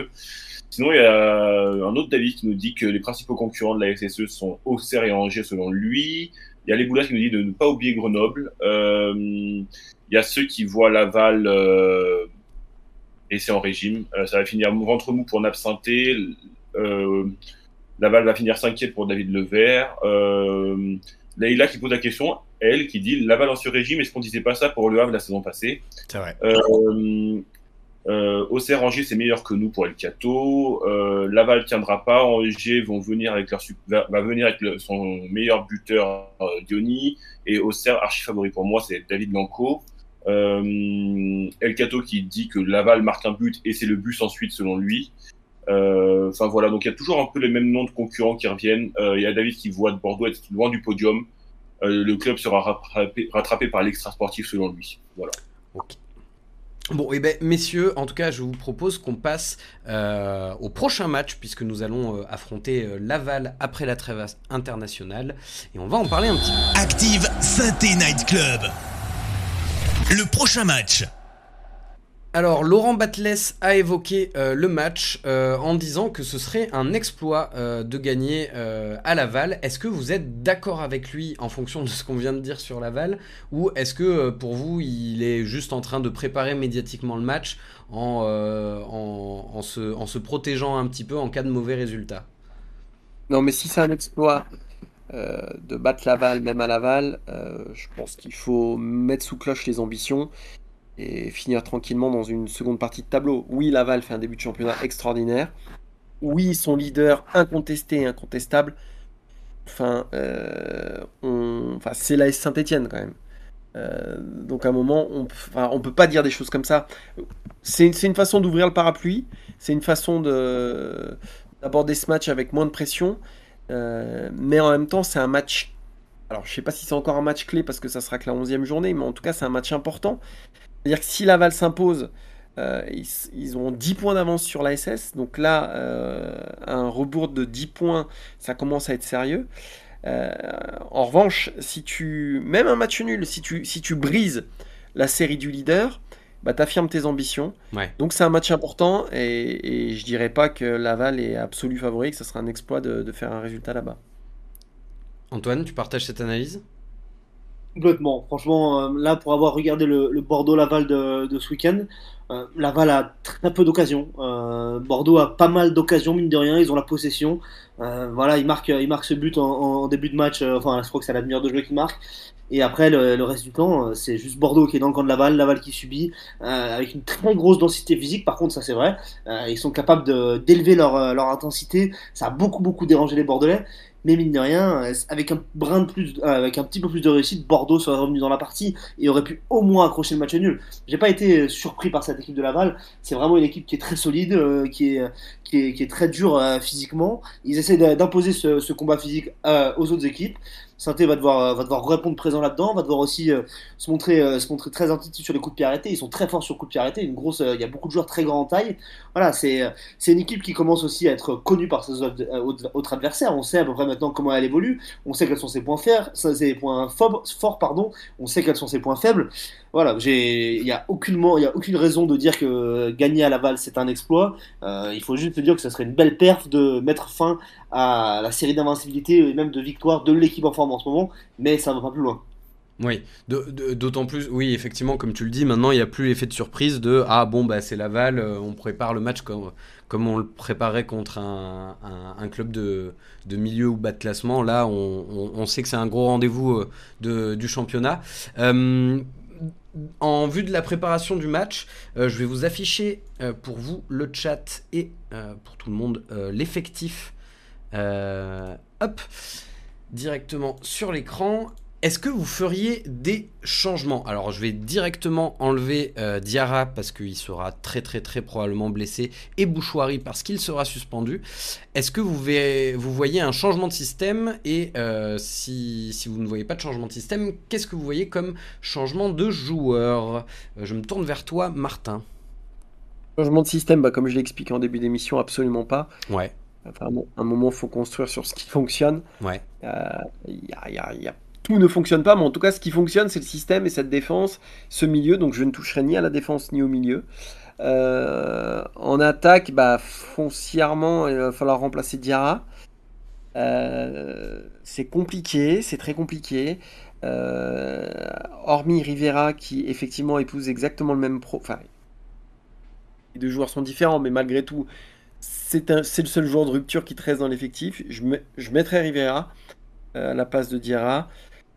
Sinon, il y a un autre David qui nous dit que les principaux concurrents de la SSE sont Auxerre et Angers selon lui. Il y a les Boulas qui nous dit de ne pas oublier Grenoble. Euh, il y a ceux qui voient Laval euh, et c'est en régime. Euh, ça va finir ventre mou pour Napsinté. Laval va finir cinquième pour David Levert. Euh, Leïla qui pose la question, elle qui dit Laval en sur-régime, est-ce qu'on disait pas ça pour Le Havre la saison passée? C'est vrai. Euh, Euh, Auxerre, Angers, c'est meilleur que nous pour El Cato. Euh, Laval tiendra pas. Angers vont venir avec leur va, va venir avec son meilleur buteur euh, Diony et Auxerre archi favori pour moi, c'est David Blanco. Euh, El Cato qui dit que Laval marque un but et c'est le but ensuite selon lui. Euh, enfin voilà, donc il y a toujours un peu les mêmes noms de concurrents qui reviennent. Il y a David qui voit de Bordeaux être loin du podium. Le club sera rattrapé, par l'extra sportif selon lui. Voilà. Bon, et eh ben, messieurs, en tout cas, je vous propose qu'on passe euh, au prochain match, puisque nous allons euh, affronter euh, Laval après la trêve internationale, et on va en parler un petit peu. Active Synthé Night Club. Le prochain match. Alors, Laurent Batles a évoqué euh, le match euh, en disant que ce serait un exploit euh, de gagner à Laval. Est-ce que vous êtes d'accord avec lui en fonction de ce qu'on vient de dire sur Laval? Ou est-ce que pour vous, il est juste en train de préparer médiatiquement le match en, se, protégeant un petit peu en cas de mauvais résultat? Non, mais si c'est un exploit de battre Laval, même à Laval, je pense qu'il faut mettre sous cloche les ambitions et finir tranquillement dans une seconde partie de tableau. Oui, Laval fait un début de championnat extraordinaire. Oui, son leader incontesté et incontestable. Enfin, euh, c'est l'AS Saint-Etienne quand même. Euh, donc à un moment, on on peut pas dire des choses comme ça. C'est une, façon d'ouvrir le parapluie. C'est une façon de d'aborder ce match avec moins de pression. Euh, mais en même temps, c'est un match. Alors, je sais pas si c'est encore un match clé parce que ça sera que la 11e journée, mais en tout cas, c'est un match important. C'est-à-dire que si Laval s'impose, euh, ils, ils ont 10 points d'avance sur la SS. Donc là, euh, un rebours de 10 points, ça commence à être sérieux. Euh, en revanche, si tu. Même un match nul, si tu, si tu brises la série du leader, bah, t'affirmes tes ambitions. Ouais. Donc c'est un match important et, et je dirais pas que Laval est absolu favori, que ce sera un exploit de, de faire un résultat là-bas. Antoine, tu partages cette analyse? Complètement. Franchement, euh, là, pour avoir regardé le, Bordeaux-Laval de, ce week-end, euh, Laval a très peu d'occasions. Euh, Bordeaux a pas mal d'occasions, mine de rien. Ils ont la possession. Voilà, ils marquent, ils marquent ce but en, début de match. enfin, je crois que c'est la demi-heure de jeu qui marque. Et après, le, reste du temps, c'est juste Bordeaux qui est dans le camp de Laval, Laval qui subit, avec une très grosse densité physique. Par contre, ça c'est vrai. Ils sont capables d'élever leur, leur intensité. Ça a beaucoup, beaucoup dérangé les Bordelais. Mais mine de rien, euh, avec un brin de plus, euh, avec un petit peu plus de réussite, Bordeaux serait revenu dans la partie et aurait pu au moins accrocher le match nul. J'ai pas été surpris par cette équipe de Laval. C'est vraiment une équipe qui est très solide, euh, qui est qui est, qui est très dure euh, physiquement. Ils essaient d'imposer ce, combat physique euh, aux autres équipes. Sainté va devoir euh, va devoir répondre présent là-dedans, va devoir aussi euh, se montrer euh, se montrer très intuitif sur les coups de pied arrêtés. Ils sont très forts sur coups de pied arrêtés. Il y a beaucoup de joueurs très grands en taille. Voilà, c'est une équipe qui commence aussi à être connue par ses autres, adversaires. On sait à peu près maintenant comment elle évolue. On sait quels sont ses points forts. On sait quels sont ses points faibles. Voilà, il y a a aucune raison de dire que gagner à Laval c'est un exploit. Il faut juste te dire que ce serait une belle perf de mettre fin à la série d'invincibilité et même de victoire de l'équipe en forme en ce moment, mais ça va pas plus loin. Oui, d'autant plus, oui, effectivement, comme tu le dis, maintenant il n'y a plus l'effet de surprise de ah bon, bah c'est Laval, euh, on prépare le match comme, comme on le préparait contre un, un- club de, de milieu ou bas de classement. Là, on, on- sait que c'est un gros rendez-vous euh, du championnat. Euh, en vue de la préparation du match, je vais vous afficher pour vous le chat et pour tout le monde l'effectif. Hop, directement sur l'écran. Est-ce que vous feriez des changements? Alors, je vais directement enlever euh, Diarra parce qu'il sera très très très probablement blessé et Bouchoirie parce qu'il sera suspendu. Est-ce que vous, verrez- vous voyez un changement de système? Et euh, si, si vous ne voyez pas de changement de système, qu'est-ce que vous voyez comme changement de joueur? Euh, Je me tourne vers toi, Martin. Changement de système, bah, comme je l'ai expliqué en début d'émission, absolument pas. Ouais, Enfin, bon, à un moment, il faut construire sur ce qui fonctionne. ouais. Euh, y Tout ne fonctionne pas, mais en tout cas, ce qui fonctionne, c'est le système et cette défense, ce milieu. Donc, je ne toucherai ni à la défense ni au milieu. Euh, en attaque, bah, foncièrement, il va falloir remplacer Diarra. Euh, c'est compliqué, c'est très compliqué. Hormis Rivera, qui effectivement épouse exactement le même pro. Enfin, les deux joueurs sont différents, mais malgré tout, c'est le seul joueur de rupture qui te reste dans l'effectif. Je, mettrai Rivera euh, à la place de Diarra.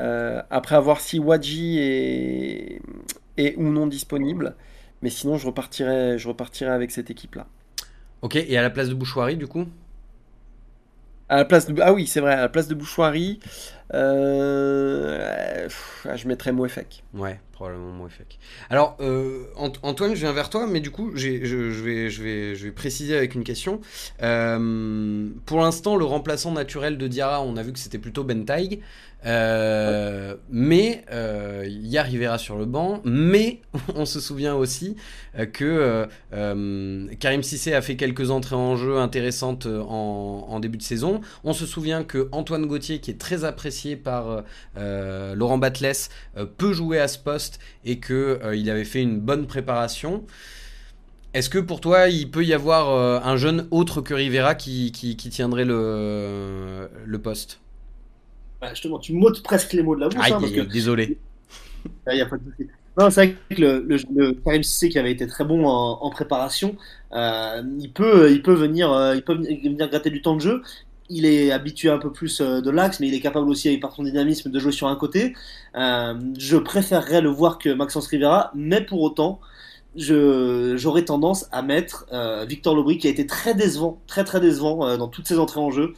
Euh, après avoir si Wadji est, est ou non disponible. mais sinon, je repartirai, je repartirai avec cette équipe-là. Ok, et à la place de Bouchoirie, du coup? À la place de... Ah oui, c'est vrai, à la place de Bouchoirie, euh... je mettrais Mouefek. Ouais, probablement Mouefek. Alors, euh, Antoine, je viens vers toi, mais du coup, je, vais, je, vais, je vais préciser avec une question. Euh, pour l'instant, le remplaçant naturel de Diarra, on a vu que c'était plutôt Bentaïg. Euh, mais il y a Rivera sur le banc, mais on se souvient aussi que Karim Sissé a fait quelques entrées en jeu intéressantes en, début de saison. On se souvient que Antoine Gauthier, qui est très apprécié par Laurent Batles, peut jouer à ce poste et qu'il avait fait une bonne préparation. Est-ce que pour toi, il peut y avoir un jeune autre que Rivera qui, tiendrait le, le poste? Bah, justement, tu m'ôtes presque les mots de la bouche. Ah, désolé. Il a pas de non, c'est vrai que le, le, Karim Sissé qui avait été très bon en, préparation, euh, il peut, il peut venir, euh, il peut venir gratter du temps de jeu. Il est habitué un peu plus euh, de l'axe, mais il est capable aussi, par son dynamisme, de jouer sur un côté. je préférerais le voir que Maxence Rivera, mais pour autant, j'aurais tendance à mettre Victor Lobry qui a été très décevant, très très décevant dans toutes ses entrées en jeu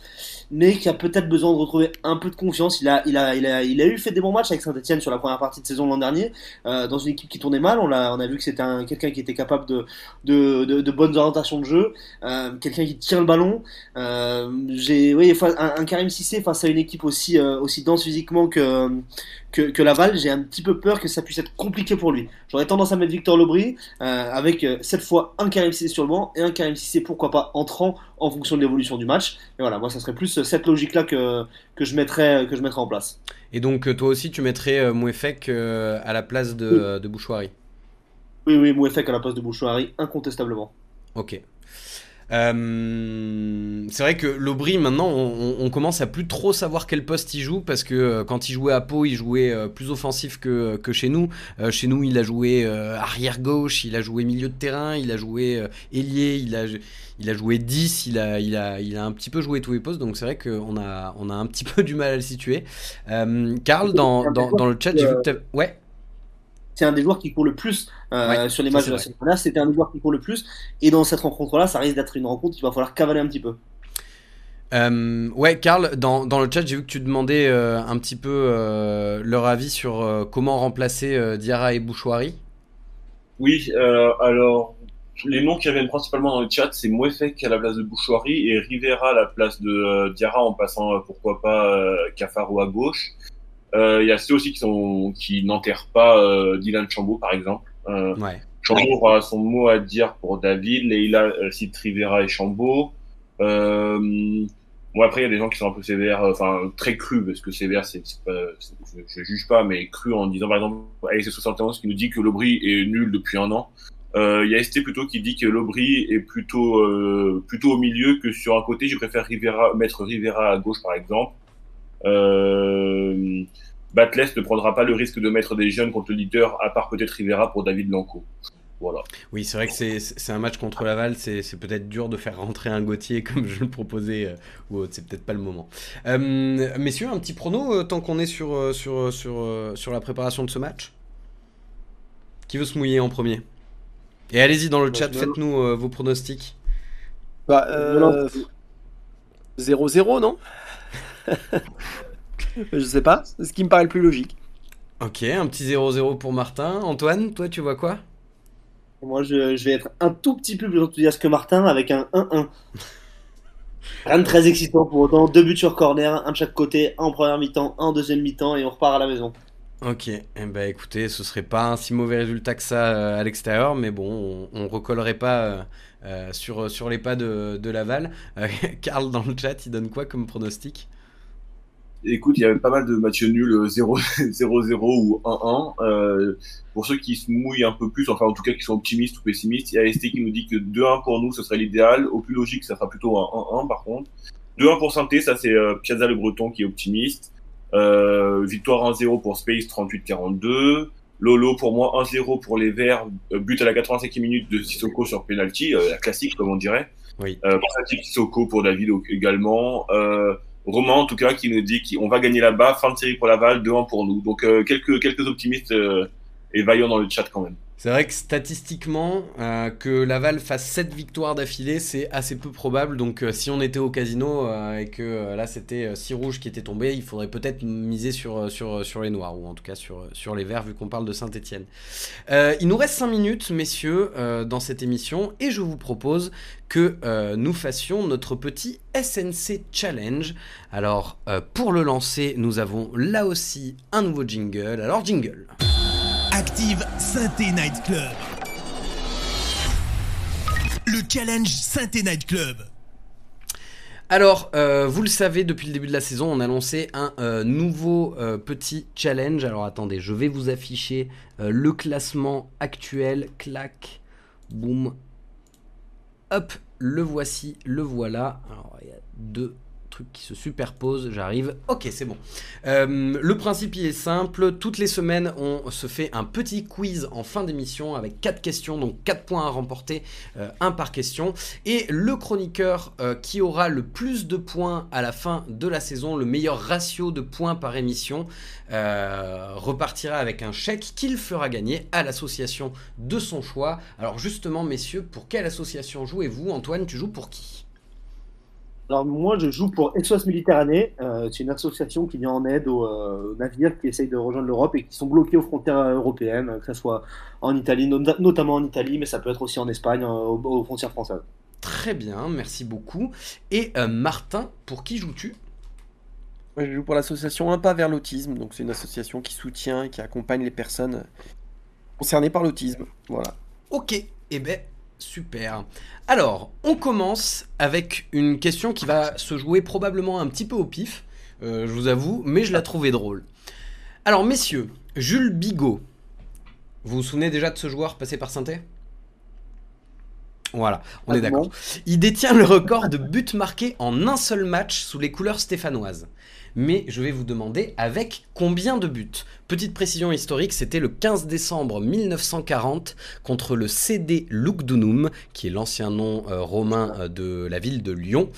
mais qui a peut-être besoin de retrouver un peu de confiance. Il a, il a, il a, il a eu fait des bons matchs avec Saint-Etienne sur la première partie de saison l'an dernier, euh, dans une équipe qui tournait mal. On a, vu que c'était quelqu'un qui était capable de, de, bonnes orientations de jeu, euh, quelqu'un qui tient le ballon. Euh, j'ai, oui, un, un, Karim Sissé face à une équipe aussi, aussi dense physiquement que, que, Laval, j'ai un petit peu peur que ça puisse être compliqué pour lui. J'aurais tendance à mettre Victor Lobry avec cette fois un Karim Sissé sur le banc et un Karim Sissé pourquoi pas entrant en fonction de l'évolution du match. Et voilà, moi ça serait plus cette logique-là que, que, je mettrais, que je mettrais en place. Et donc euh, toi aussi tu mettrais euh, Mouefek euh, à la place de, de Bouchouari? Oui, oui, Mouefek à la place de Bouchouari, incontestablement. Ok. Euh, c'est vrai que l'Aubry, maintenant, on, commence à plus trop savoir quel poste il joue parce que euh, quand il jouait à Pau, il jouait euh, plus offensif que, que chez nous. chez nous, il a joué arrière gauche, il a joué milieu de terrain, il a joué ailier, il a, il a joué 10, il a, il, a, il a un petit peu joué tous les postes. Donc c'est vrai qu'on a, on a un petit peu du mal à le situer. Karl, dans, dans, dans, le chat, j'ai vu que Ouais c'est un des joueurs qui court le plus euh, sur les matchs de la semaine dernière. C'était un des joueurs qui court le plus. Et dans cette rencontre-là, ça risque d'être une rencontre qu'il va falloir cavaler un petit peu. Euh, ouais, Karl, dans, dans, le chat, j'ai vu que tu demandais euh, un petit peu euh, leur avis sur euh, comment remplacer Diarra et Bouchouari. Oui, alors les noms qui reviennent principalement dans le chat, c'est Mouefek à la place de Bouchouari et Rivera à la place de Diarra en passant pourquoi pas Cafaro à gauche. Euh, il y a ceux aussi qui sont qui n'enterrent pas euh, Dylan Chambaud par exemple. Euh, ouais. Chambaud aura son mot à dire pour David. Leila cite Rivera et Chambaud. Euh, bon après il y a des gens qui sont un peu sévères, enfin très crus parce que sévère c'est je, je, juge pas, mais cru en disant par exemple Alex 71 qui nous dit que l'Aubry est nul depuis un an. Il y a ST plutôt qui dit que l'Aubry est plutôt plutôt au milieu que sur un côté. Je préfère Rivera mettre Rivera à gauche par exemple. Euh, Batles ne prendra pas le risque de mettre des jeunes contre le leader, à part peut-être Rivera pour David Lanco. Voilà. Oui, c'est vrai que c'est un match contre Laval, c'est peut-être dur de faire rentrer un Gauthier comme je le proposais, euh, ou autre, c'est peut-être pas le moment. Euh, messieurs, un petit prono euh, tant qu'on est sur, sur, sur, sur la préparation de ce match? Qui veut se mouiller en premier? Et allez-y dans le chat, faites-nous vos pronostics. Bah, 0-0, non? Je sais pas, c'est ce qui me paraît le plus logique. Ok, un petit 0-0 pour Martin. Antoine, toi, tu vois quoi? Moi, je, vais être un tout petit peu plus enthousiaste que Martin avec un 1-1. Rien de très excitant pour autant. Deux buts sur corner, un de chaque côté, un en première mi-temps, un en deuxième mi-temps, et on repart à la maison. Ok, eh ben, écoutez, ce serait pas un si mauvais résultat que ça euh, à l'extérieur, mais bon, on, on recollerait pas euh, euh, sur, sur les pas de, de Laval. Karl, dans le chat, il donne quoi comme pronostic? Écoute, il y avait pas mal de matchs nuls 0-0 ou 1-1. Euh, pour ceux qui se mouillent un peu plus, enfin en tout cas qui sont optimistes ou pessimistes, il y a ST qui nous dit que 2-1 pour nous, ce serait l'idéal. Au plus logique, ça sera plutôt un 1-1 par contre. 2-1 pour Santé, ça c'est euh, Piazza le Breton qui est optimiste. Euh, victoire 1-0 pour Space 38-42. Lolo pour moi 1-0 pour les Verts, euh, but à la 85e minute de Sissoko sur penalty, euh, la classique comme on dirait. Oui. Euh, Sissoko pour David également. Euh, Romain en tout cas qui nous dit qu'on va gagner là-bas, fin de série pour Laval, 2-1 pour nous. Donc euh, quelques quelques optimistes euh, et vaillants dans le chat quand même. C'est vrai que statistiquement, euh, que Laval fasse 7 victoires d'affilée, c'est assez peu probable. Donc euh, si on était au casino euh, et que là c'était 6 rouges qui étaient tombés, il faudrait peut-être miser sur, les noirs, ou en tout cas sur, sur les verts, vu qu'on parle de Saint-Etienne. il nous reste 5 minutes, messieurs, dans cette émission, et je vous propose que nous fassions notre petit SNC Challenge. Alors pour le lancer, nous avons là aussi un nouveau jingle. Alors jingle. Active Synthé Night Club. Le challenge Synthé Night Club. Alors, euh, vous le savez, depuis le début de la saison, on a lancé un euh, nouveau euh, petit challenge. Alors attendez, je vais vous afficher le classement actuel. Clac, boum. Hop, le voici, le voilà. Alors, il y a deux qui se superpose, j'arrive. Ok, c'est bon. Euh, le principe est simple. Toutes les semaines, on se fait un petit quiz en fin d'émission avec 4 questions, donc 4 points à remporter, euh, un par question. Et le chroniqueur euh, qui aura le plus de points à la fin de la saison, le meilleur ratio de points par émission, repartira avec un chèque qu'il fera gagner à l'association de son choix. Alors justement, messieurs, pour quelle association jouez-vous? Antoine, tu joues pour qui? Alors moi, je joue pour SOS Méditerranée. Euh, c'est une association qui vient en aide aux, euh, navires qui essayent de rejoindre l'Europe et qui sont bloqués aux frontières européennes, que ce soit en Italie, notamment en Italie, mais ça peut être aussi en Espagne, euh, aux, frontières françaises. Très bien, merci beaucoup. Et Martin, pour qui joues-tu? Moi, je joue pour l'association Un pas vers l'autisme. Donc c'est une association qui soutient et qui accompagne les personnes concernées par l'autisme. Voilà. Ok, et eh ben Super. Alors, on commence avec une question qui va se jouer probablement un petit peu au pif, euh, je vous avoue, mais je la trouvais drôle. Alors, messieurs, Jules Bigot, vous vous souvenez déjà de ce joueur passé par saint voilà, on est d'accord. Il détient le record de buts marqués en un seul match sous les couleurs stéphanoises mais je vais vous demander avec combien de buts. Petite précision historique, c'était le 15 décembre 1940 contre le CD Lugdunum, qui est l'ancien nom euh, romain euh, de la ville de Lyon,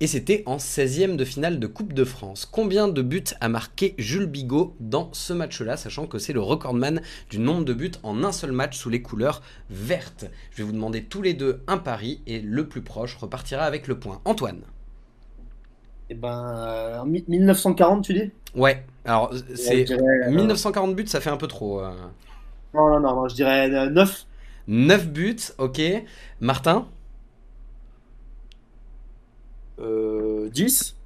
et c'était en 16e de finale de Coupe de France. Combien de buts a marqué Jules Bigot dans ce match-là, sachant que c'est le recordman du nombre de buts en un seul match sous les couleurs vertes Je vais vous demander tous les deux un pari, et le plus proche repartira avec le point. Antoine eh ben, 1940, tu dis? Ouais, alors c'est 1940 euh, buts, ça fait un peu trop. Euh. Non, non, non, je dirais 9. Euh, 9 buts, ok. Martin? Euh, 10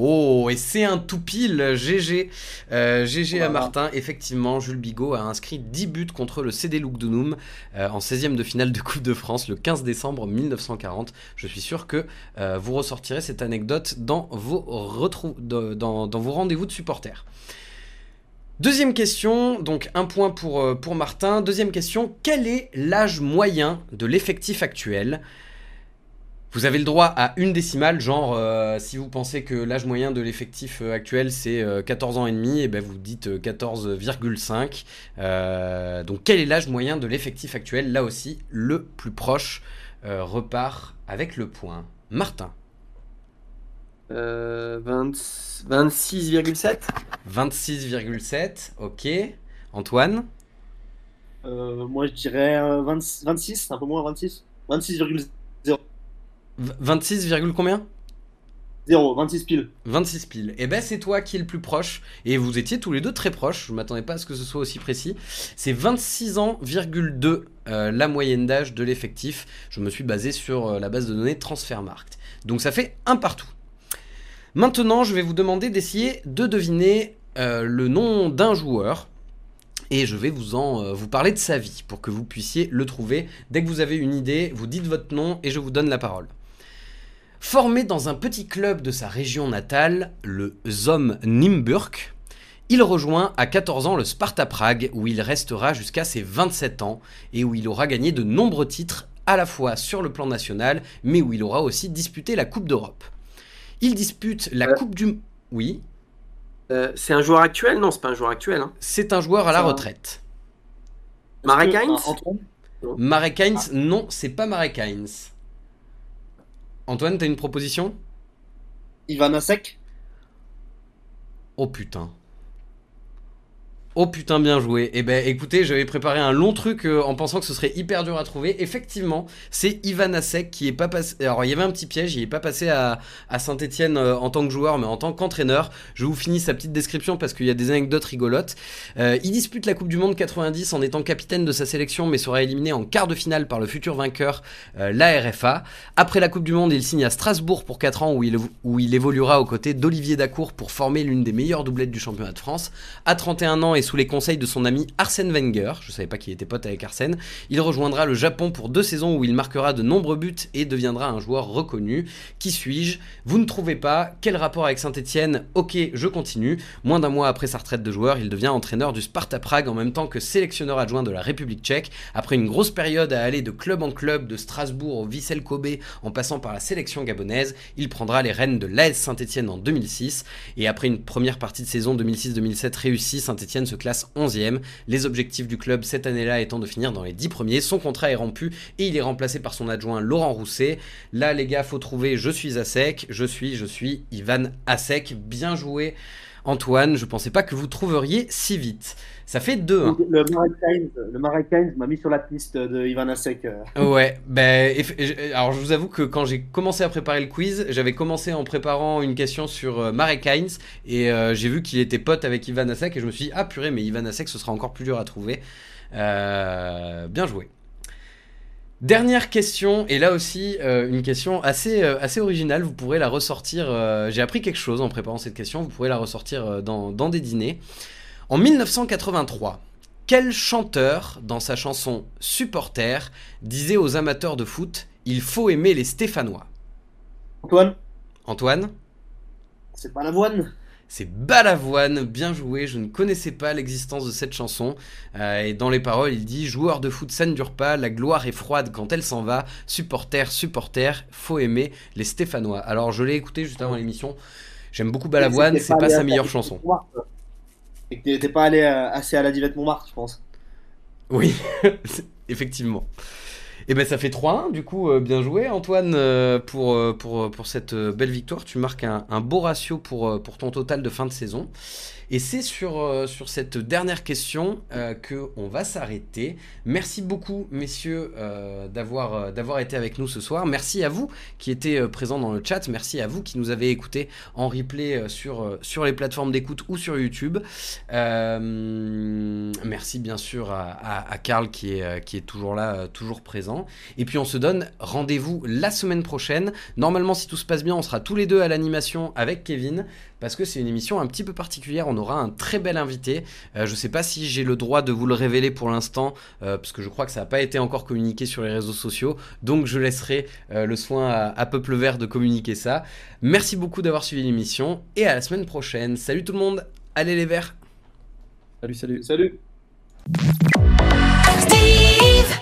Oh, et c'est un tout pile, GG. GG à Martin. Effectivement, Jules Bigot a inscrit 10 buts contre le CD Lugdunum euh, en 16e de finale de Coupe de France le 15 décembre 1940. Je suis sûr que euh, vous ressortirez cette anecdote dans vos, dans, dans vos rendez-vous de supporters. Deuxième question, donc un point pour, euh, pour Martin. Deuxième question, quel est l'âge moyen de l'effectif actuel? Vous avez le droit à une décimale, genre euh, si vous pensez que l'âge moyen de l'effectif euh, actuel c'est 14 euh, ans et demi, et eh ben vous dites 14,5. donc quel est l'âge moyen de l'effectif actuel? Là aussi, le plus proche repart avec le point. Martin. 26,7 26,7, ok. Antoine Moi je dirais 26, un peu moins 26. 26,0. 26, combien? 0, 26 piles. 26 piles. Et eh ben c'est toi qui es le plus proche. Et vous étiez tous les deux très proches. Je m'attendais pas à ce que ce soit aussi précis. C'est 26 ans, euh, la moyenne d'âge de l'effectif. Je me suis basé sur euh, la base de données Transfermarkt. Donc ça fait un partout. Maintenant, je vais vous demander d'essayer de deviner euh, le nom d'un joueur et je vais vous en vous parler de sa vie pour que vous puissiez le trouver. Dès que vous avez une idée, vous dites votre nom et je vous donne la parole. Formé dans un petit club de sa région natale, le Zom Nimburg, il rejoint à 14 ans le Sparta Prague où il restera jusqu'à ses 27 ans et où il aura gagné de nombreux titres à la fois sur le plan national mais où il aura aussi disputé la Coupe d'Europe. Il dispute la euh. Coupe du... Oui euh, C'est un joueur actuel? Non, c'est pas un joueur actuel. Hein. C'est un joueur à la retraite. Marek Heinz? Marek Heinz, non, c'est pas Marek Heinz. Antoine, t'as une proposition? Ivanasek Oh putain. Oh putain, bien joué. Eh ben écoutez, j'avais préparé un long truc euh, en pensant que ce serait hyper dur à trouver. Effectivement, c'est Ivan Asek qui est pas passé. Alors il y avait un petit piège, il est pas passé à, Saint-Etienne euh, en tant que joueur, mais en tant qu'entraîneur. Je vous finis sa petite description parce qu'il y a des anecdotes rigolotes. Euh, il dispute la Coupe du Monde 90 en étant capitaine de sa sélection, mais sera éliminé en quart de finale par le futur vainqueur, la RFA. Après la Coupe du Monde, il signe à Strasbourg pour 4 ans où il, où il évoluera aux côtés d'Olivier Dacour pour former l'une des meilleures doublettes du championnat de France. À 31 ans et sous les conseils de son ami Arsène Wenger, je savais pas qu'il était pote avec Arsène, il rejoindra le Japon pour deux saisons où il marquera de nombreux buts et deviendra un joueur reconnu. Qui suis-je? Vous ne trouvez pas? Quel rapport avec Saint-Etienne Ok, je continue. Moins d'un mois après sa retraite de joueur, il devient entraîneur du Sparta Prague en même temps que sélectionneur adjoint de la République tchèque. Après une grosse période à aller de club en club, de Strasbourg au Vissel Kobe en passant par la sélection gabonaise, il prendra les rênes de l'AS Saint-Etienne en 2006. Et après une première partie de saison 2006-2007 réussie, Saint-Etienne se classe 11e. Les objectifs du club cette année-là étant de finir dans les 10 premiers. Son contrat est rompu et il est remplacé par son adjoint Laurent Rousset. Là, les gars, faut trouver je suis à. Je suis, je suis Ivan Asek. Bien joué. Antoine, je pensais pas que vous trouveriez si vite. Ça fait deux. Hein. Le Marais m'a mis sur la piste de Ivan Asek. Euh. Ouais, ben, alors je vous avoue que quand j'ai commencé à préparer le quiz, j'avais commencé en préparant une question sur euh, Marek Heinz et euh, j'ai vu qu'il était pote avec Ivan Asek et je me suis dit, ah purée, mais Ivan Asek ce sera encore plus dur à trouver. bien joué. Dernière question, et là aussi une question assez, assez originale, vous pourrez la ressortir, j'ai appris quelque chose en préparant cette question, vous pourrez la ressortir dans, dans des dîners. En 1983, quel chanteur, dans sa chanson Supporter, disait aux amateurs de foot Il faut aimer les Stéphanois Antoine? Antoine? C'est Balavoine. C'est Balavoine, bien joué, je ne connaissais pas l'existence de cette chanson. Euh, et dans les paroles, il dit Joueur de foot, ça ne dure pas, la gloire est froide quand elle s'en va, supporter, supporter, faut aimer les Stéphanois. Alors je l'ai écouté juste avant l'émission, j'aime beaucoup Balavoine, c'est pas sa meilleure chanson. Et que t'étais pas allé euh, assez à la Divette Montmartre, je pense. Oui, effectivement. Et eh ben ça fait 3-1, du coup, euh, bien joué Antoine euh, pour, pour, pour cette belle victoire. Tu marques un, un beau ratio pour, pour ton total de fin de saison. Et c'est sur, euh, sur cette dernière question euh, qu'on va s'arrêter. Merci beaucoup, messieurs, euh, d'avoir d'avoir été avec nous ce soir. Merci à vous qui étiez présents dans le chat. Merci à vous qui nous avez écoutés en replay sur, sur les plateformes d'écoute ou sur YouTube. merci bien sûr à, à, Karl qui est, qui est toujours là, toujours présent. Et puis on se donne rendez-vous la semaine prochaine. Normalement, si tout se passe bien, on sera tous les deux à l'animation avec Kevin parce que c'est une émission un petit peu particulière. On aura un très bel invité. Euh, je ne sais pas si j'ai le droit de vous le révéler pour l'instant, euh, parce que je crois que ça n'a pas été encore communiqué sur les réseaux sociaux. Donc je laisserai euh, le soin à, Peuple Vert de communiquer ça. Merci beaucoup d'avoir suivi l'émission et à la semaine prochaine. Salut tout le monde. Allez les Verts. Salut, salut. Salut. Steve